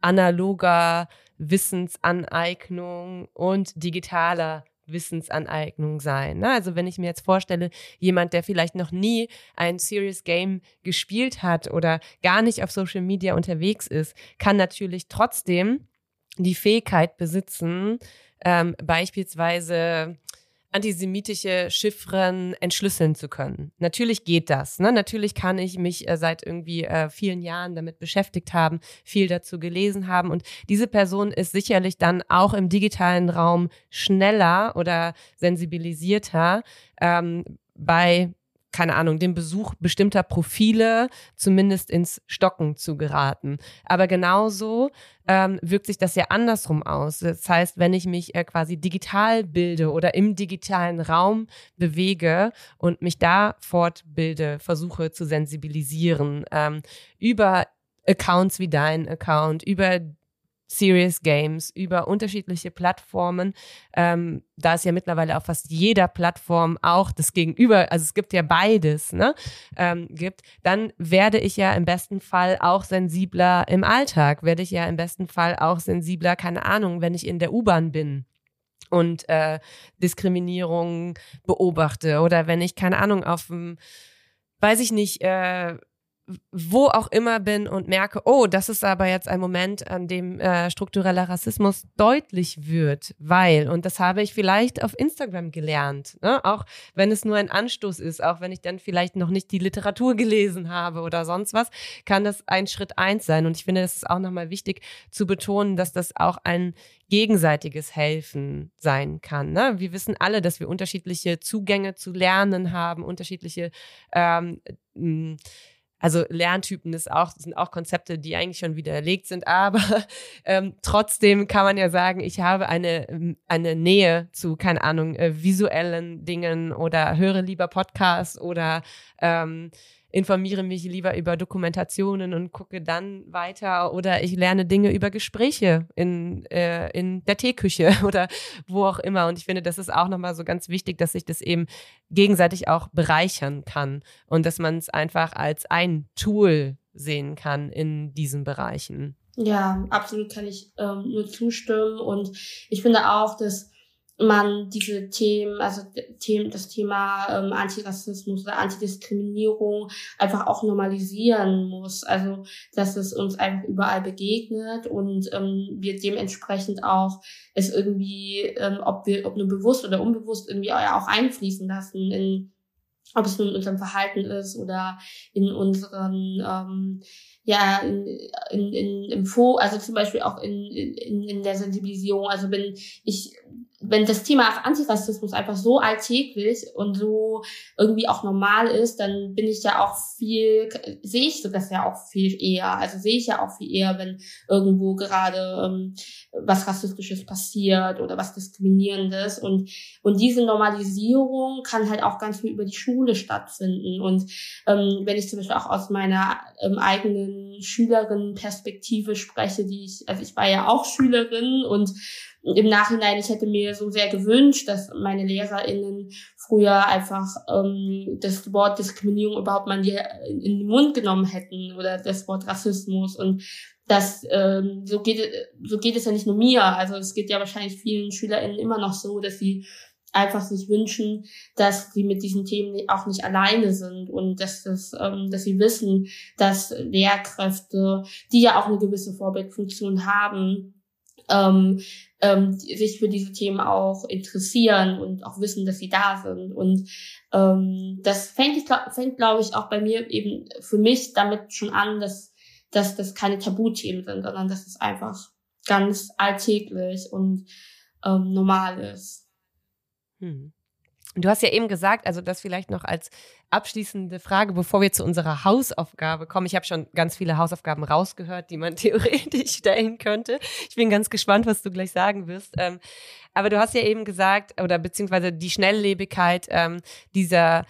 analoger Wissensaneignung und digitaler Wissensaneignung sein. Ne? Also wenn ich mir jetzt vorstelle, jemand, der vielleicht noch nie ein Serious Game gespielt hat oder gar nicht auf Social Media unterwegs ist, kann natürlich trotzdem die Fähigkeit besitzen, ähm, beispielsweise antisemitische Chiffren entschlüsseln zu können. Natürlich geht das. Ne? Natürlich kann ich mich äh, seit irgendwie äh, vielen Jahren damit beschäftigt haben, viel dazu gelesen haben. Und diese Person ist sicherlich dann auch im digitalen Raum schneller oder sensibilisierter ähm, bei keine Ahnung, dem Besuch bestimmter Profile zumindest ins Stocken zu geraten. Aber genauso ähm, wirkt sich das ja andersrum aus. Das heißt, wenn ich mich äh, quasi digital bilde oder im digitalen Raum bewege und mich da fortbilde, versuche zu sensibilisieren ähm, über Accounts wie dein Account, über Serious Games, über unterschiedliche Plattformen, ähm, da es ja mittlerweile auf fast jeder Plattform auch das Gegenüber, also es gibt ja beides, ne, ähm, gibt, dann werde ich ja im besten Fall auch sensibler im Alltag, werde ich ja im besten Fall auch sensibler, keine Ahnung, wenn ich in der U-Bahn bin und äh, Diskriminierung beobachte oder wenn ich, keine Ahnung, auf dem, weiß ich nicht, äh, wo auch immer bin und merke, oh, das ist aber jetzt ein Moment, an dem äh, struktureller Rassismus deutlich wird, weil, und das habe ich vielleicht auf Instagram gelernt, ne? auch wenn es nur ein Anstoß ist, auch wenn ich dann vielleicht noch nicht die Literatur gelesen habe oder sonst was, kann das ein Schritt eins sein. Und ich finde, es ist auch nochmal wichtig zu betonen, dass das auch ein gegenseitiges Helfen sein kann. Ne? Wir wissen alle, dass wir unterschiedliche Zugänge zu Lernen haben, unterschiedliche ähm, also Lerntypen ist auch, sind auch Konzepte, die eigentlich schon widerlegt sind, aber ähm, trotzdem kann man ja sagen, ich habe eine, ähm, eine Nähe zu, keine Ahnung, äh, visuellen Dingen oder höre lieber Podcasts oder ähm, informiere mich lieber über Dokumentationen und gucke dann weiter oder ich lerne Dinge über Gespräche in, äh, in der Teeküche oder wo auch immer. Und ich finde, das ist auch nochmal so ganz wichtig, dass sich das eben gegenseitig auch bereichern kann und dass man es einfach als ein Tool sehen kann in diesen Bereichen. Ja, absolut kann ich ähm, nur zustimmen. Und ich finde auch, dass man diese Themen, also Themen, das Thema ähm, Antirassismus oder Antidiskriminierung einfach auch normalisieren muss. Also dass es uns einfach überall begegnet und ähm, wir dementsprechend auch es irgendwie, ähm, ob wir, ob nur bewusst oder unbewusst irgendwie auch einfließen lassen in ob es nun in unserem Verhalten ist oder in unseren ähm, ja in, in, in im Fo also zum Beispiel auch in, in, in der Sensibilisierung also wenn ich wenn das Thema Antirassismus einfach so alltäglich und so irgendwie auch normal ist, dann bin ich ja auch viel, sehe ich das ja auch viel eher. Also sehe ich ja auch viel eher, wenn irgendwo gerade ähm, was Rassistisches passiert oder was Diskriminierendes. Und, und diese Normalisierung kann halt auch ganz viel über die Schule stattfinden. Und ähm, wenn ich zum Beispiel auch aus meiner ähm, eigenen Schülerinnenperspektive spreche, die ich, also ich war ja auch Schülerin und im Nachhinein, ich hätte mir so sehr gewünscht, dass meine LehrerInnen früher einfach ähm, das Wort Diskriminierung überhaupt mal in, den Mund genommen hätten oder das Wort Rassismus. Und das ähm, so geht so geht es ja nicht nur mir, also es geht ja wahrscheinlich vielen SchülerInnen immer noch so, dass sie einfach sich wünschen, dass sie mit diesen Themen auch nicht alleine sind und dass das, ähm, dass sie wissen, dass Lehrkräfte, die ja auch eine gewisse Vorbildfunktion haben, ähm, ähm, sich für diese Themen auch interessieren und auch wissen, dass sie da sind. Und ähm, das fängt, fängt glaube ich, auch bei mir eben für mich damit schon an, dass, dass das keine Tabuthemen sind, sondern dass es einfach ganz alltäglich und ähm, normal ist. Hm. Du hast ja eben gesagt, also das vielleicht noch als abschließende Frage, bevor wir zu unserer Hausaufgabe kommen. Ich habe schon ganz viele Hausaufgaben rausgehört, die man theoretisch stellen könnte. Ich bin ganz gespannt, was du gleich sagen wirst. Ähm, aber du hast ja eben gesagt, oder beziehungsweise die Schnelllebigkeit ähm, dieser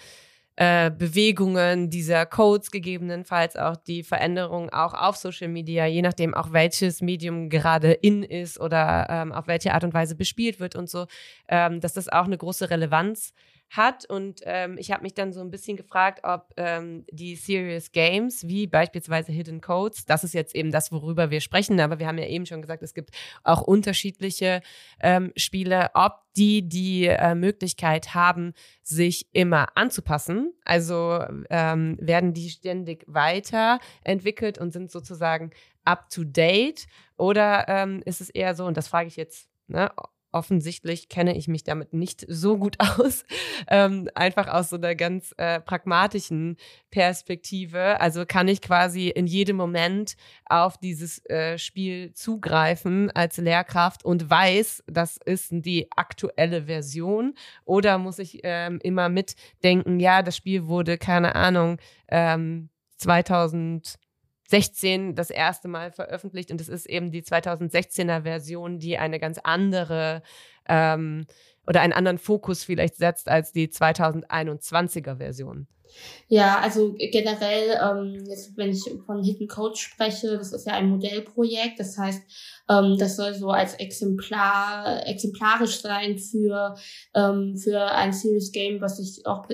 äh, Bewegungen, dieser Codes gegebenenfalls auch die Veränderung auch auf Social Media, je nachdem auch welches Medium gerade in ist oder ähm, auf welche Art und Weise bespielt wird und so, ähm, dass das auch eine große Relevanz hat. Und ähm, ich habe mich dann so ein bisschen gefragt, ob ähm, die Serious Games, wie beispielsweise Hidden Codes, das ist jetzt eben das, worüber wir sprechen, aber wir haben ja eben schon gesagt, es gibt auch unterschiedliche ähm, Spiele, ob die die äh, Möglichkeit haben, sich immer anzupassen. Also ähm, werden die ständig weiterentwickelt und sind sozusagen up to date? Oder ähm, ist es eher so, und das frage ich jetzt ne, offensichtlich kenne ich mich damit nicht so gut aus, ähm, einfach aus so einer ganz äh, pragmatischen Perspektive. Also kann ich quasi in jedem Moment auf dieses äh, Spiel zugreifen als Lehrkraft und weiß, das ist die aktuelle Version oder muss ich ähm, immer mitdenken, ja, das Spiel wurde, keine Ahnung, ähm, 2000 16 das erste Mal veröffentlicht und es ist eben die 2016er Version, die eine ganz andere ähm, oder einen anderen Fokus vielleicht setzt als die 2021er Version. Ja, also generell, ähm, jetzt, wenn ich von Hidden Coach spreche, das ist ja ein Modellprojekt. Das heißt, ähm, das soll so als Exemplar, exemplarisch sein für, ähm, für ein Serious Game, was sich auch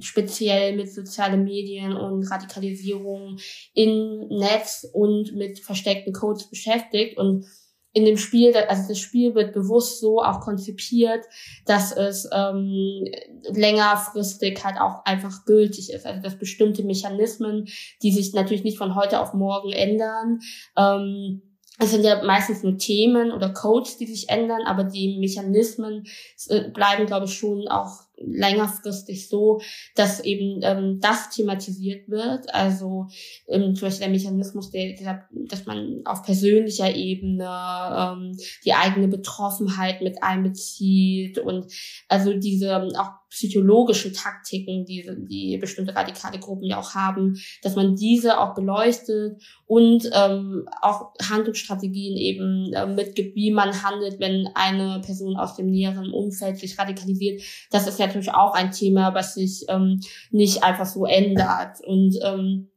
speziell mit sozialen Medien und Radikalisierung im Netz und mit versteckten Codes beschäftigt. Und in dem Spiel, also das Spiel wird bewusst so auch konzipiert, dass es ähm, längerfristig halt auch einfach gültig ist. Also dass bestimmte Mechanismen, die sich natürlich nicht von heute auf morgen ändern, ähm, es sind ja meistens nur Themen oder Codes, die sich ändern, aber die Mechanismen äh, bleiben, glaube ich, schon auch längerfristig so, dass eben ähm, das thematisiert wird. Also ähm, zum Beispiel der Mechanismus, der, der, dass man auf persönlicher Ebene ähm, die eigene Betroffenheit mit einbezieht und also diese ähm, auch psychologischen Taktiken, die, die bestimmte radikale Gruppen ja auch haben, dass man diese auch beleuchtet und ähm, auch Handlungsstrategien eben äh, mitgibt, wie man handelt, wenn eine Person aus dem näheren Umfeld sich radikalisiert. Das ist ja natürlich auch ein Thema, was sich ähm, nicht einfach so ändert. Und ähm,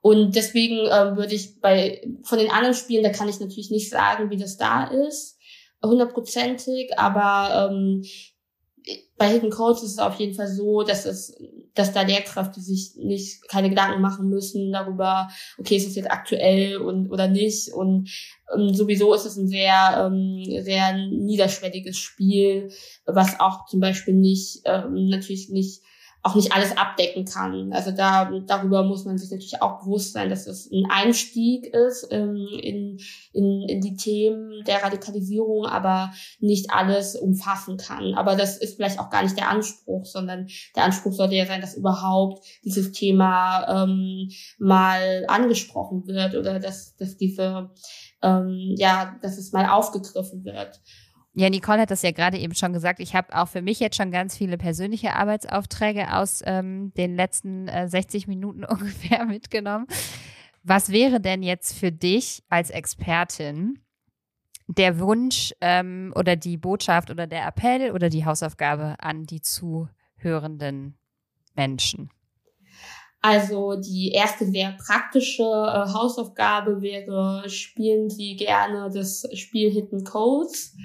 und deswegen ähm, würde ich bei von den anderen Spielen, da kann ich natürlich nicht sagen, wie das da ist, hundertprozentig, aber ähm, bei Hidden Codes ist es auf jeden Fall so, dass es, dass da Lehrkräfte sich nicht keine Gedanken machen müssen darüber, okay, ist es jetzt aktuell und oder nicht. Und ähm, sowieso ist es ein sehr, ähm, sehr niederschwelliges Spiel, was auch zum Beispiel nicht ähm, natürlich nicht auch nicht alles abdecken kann. Also da darüber muss man sich natürlich auch bewusst sein, dass es ein Einstieg ist ähm, in, in, in die Themen der Radikalisierung, aber nicht alles umfassen kann. Aber das ist vielleicht auch gar nicht der Anspruch, sondern der Anspruch sollte ja sein, dass überhaupt dieses Thema ähm, mal angesprochen wird oder dass, dass diese ähm, ja, dass es mal aufgegriffen wird. Ja, Nicole hat das ja gerade eben schon gesagt. Ich habe auch für mich jetzt schon ganz viele persönliche Arbeitsaufträge aus ähm, den letzten äh, 60 Minuten ungefähr mitgenommen. Was wäre denn jetzt für dich als Expertin der Wunsch ähm, oder die Botschaft oder der Appell oder die Hausaufgabe an die zuhörenden Menschen? Also die erste sehr praktische äh, Hausaufgabe wäre, spielen Sie gerne das Spiel Hidden Codes.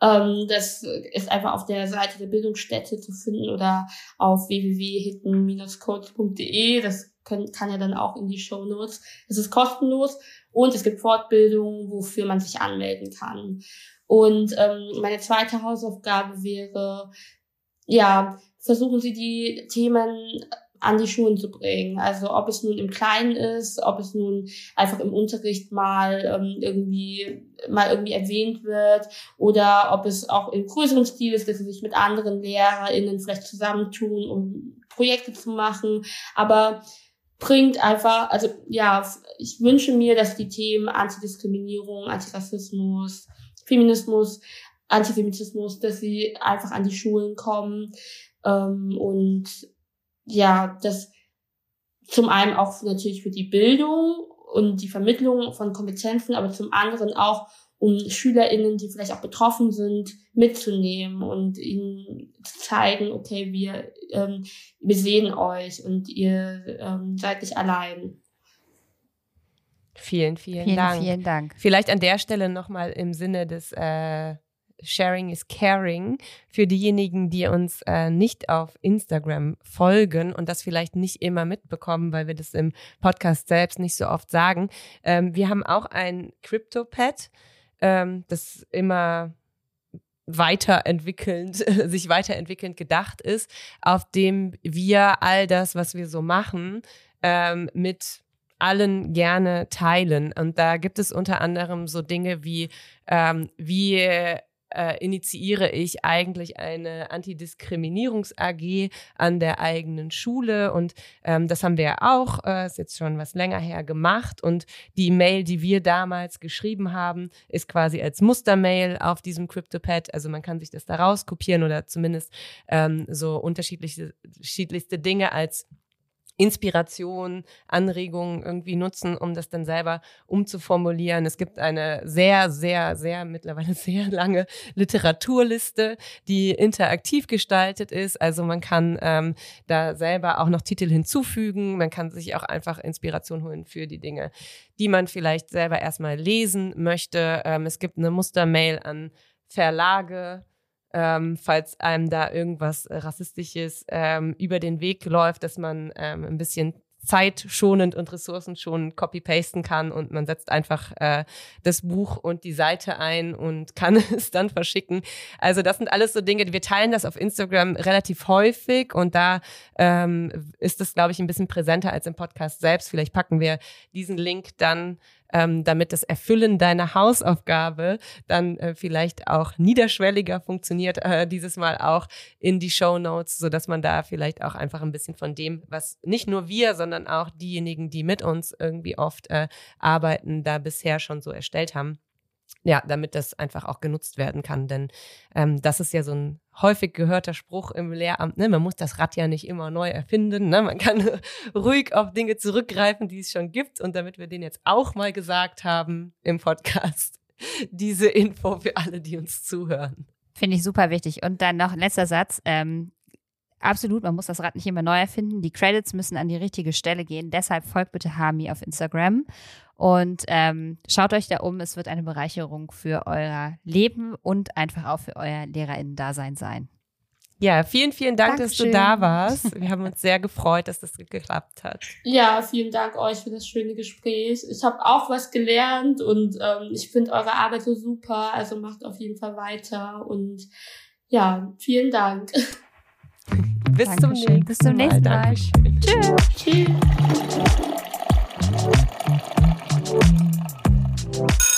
Ähm, das ist einfach auf der Seite der Bildungsstätte zu finden oder auf www.hidden-codes.de. Das können, kann ja dann auch in die Show Notes. Es ist kostenlos und es gibt Fortbildungen, wofür man sich anmelden kann. Und ähm, meine zweite Hausaufgabe wäre, ja, versuchen Sie die Themen an die Schulen zu bringen. Also ob es nun im Kleinen ist, ob es nun einfach im Unterricht mal ähm, irgendwie mal irgendwie erwähnt wird oder ob es auch im größeren Stil ist, dass sie sich mit anderen LehrerInnen vielleicht zusammentun, um Projekte zu machen. Aber bringt einfach, also ja, ich wünsche mir, dass die Themen Antidiskriminierung, Antirassismus, Feminismus, Antisemitismus, dass sie einfach an die Schulen kommen ähm, und ja, das zum einen auch natürlich für die Bildung und die Vermittlung von Kompetenzen, aber zum anderen auch um SchülerInnen, die vielleicht auch betroffen sind, mitzunehmen und ihnen zu zeigen, okay, wir, ähm, wir sehen euch und ihr ähm, seid nicht allein. Vielen, vielen, vielen Dank. Vielen Dank. Vielleicht an der Stelle nochmal im Sinne des äh, Sharing is Caring für diejenigen, die uns äh, nicht auf Instagram folgen und das vielleicht nicht immer mitbekommen, weil wir das im Podcast selbst nicht so oft sagen. Ähm, wir haben auch ein CryptoPad, ähm, das immer weiterentwickelnd, sich weiterentwickelnd gedacht ist, auf dem wir all das, was wir so machen, ähm, mit allen gerne teilen. Und da gibt es unter anderem so Dinge wie, ähm, wie äh, initiiere ich eigentlich eine Antidiskriminierungs-AG an der eigenen Schule. Und ähm, das haben wir ja auch, äh, ist jetzt schon was länger her gemacht. Und die Mail, die wir damals geschrieben haben, ist quasi als Mustermail auf diesem CryptoPad. Also man kann sich das da rauskopieren oder zumindest ähm, so unterschiedliche, unterschiedlichste Dinge als Inspiration, Anregungen irgendwie nutzen, um das dann selber umzuformulieren. Es gibt eine sehr, sehr, sehr, mittlerweile sehr lange Literaturliste, die interaktiv gestaltet ist. Also man kann ähm, da selber auch noch Titel hinzufügen. Man kann sich auch einfach Inspiration holen für die Dinge, die man vielleicht selber erstmal lesen möchte. Ähm, es gibt eine Mustermail an Verlage, ähm, falls einem da irgendwas Rassistisches ähm, über den Weg läuft, dass man ähm, ein bisschen zeitschonend und ressourcenschonend copy-pasten kann und man setzt einfach äh, das Buch und die Seite ein und kann es dann verschicken. Also das sind alles so Dinge, wir teilen das auf Instagram relativ häufig und da ähm, ist es, glaube ich, ein bisschen präsenter als im Podcast selbst. Vielleicht packen wir diesen Link dann ähm, damit das Erfüllen deiner Hausaufgabe dann äh, vielleicht auch niederschwelliger funktioniert, äh, dieses Mal auch in die Show Notes, so dass man da vielleicht auch einfach ein bisschen von dem, was nicht nur wir, sondern auch diejenigen, die mit uns irgendwie oft äh, arbeiten, da bisher schon so erstellt haben ja, damit das einfach auch genutzt werden kann. Denn ähm, das ist ja so ein häufig gehörter Spruch im Lehramt. Ne? Man muss das Rad ja nicht immer neu erfinden. Ne? Man kann ruhig auf Dinge zurückgreifen, die es schon gibt. Und damit wir den jetzt auch mal gesagt haben im Podcast, diese Info für alle, die uns zuhören. Finde ich super wichtig. Und dann noch letzter Satz. Ähm, absolut, man muss das Rad nicht immer neu erfinden. Die Credits müssen an die richtige Stelle gehen. Deshalb folgt bitte Hami auf Instagram und ähm, schaut euch da um. Es wird eine Bereicherung für euer Leben und einfach auch für euer LehrerInnen-Dasein sein. Ja, vielen, vielen Dank, Dankeschön. dass du da warst. Wir haben uns sehr gefreut, dass das geklappt hat. Ja, vielen Dank euch für das schöne Gespräch. Ich habe auch was gelernt und ähm, ich finde eure Arbeit so super. Also macht auf jeden Fall weiter und ja, vielen Dank. Bis Dankeschön. zum nächsten Mal. Bis zum nächsten Mal. Tschüss. Tschüss. Thank.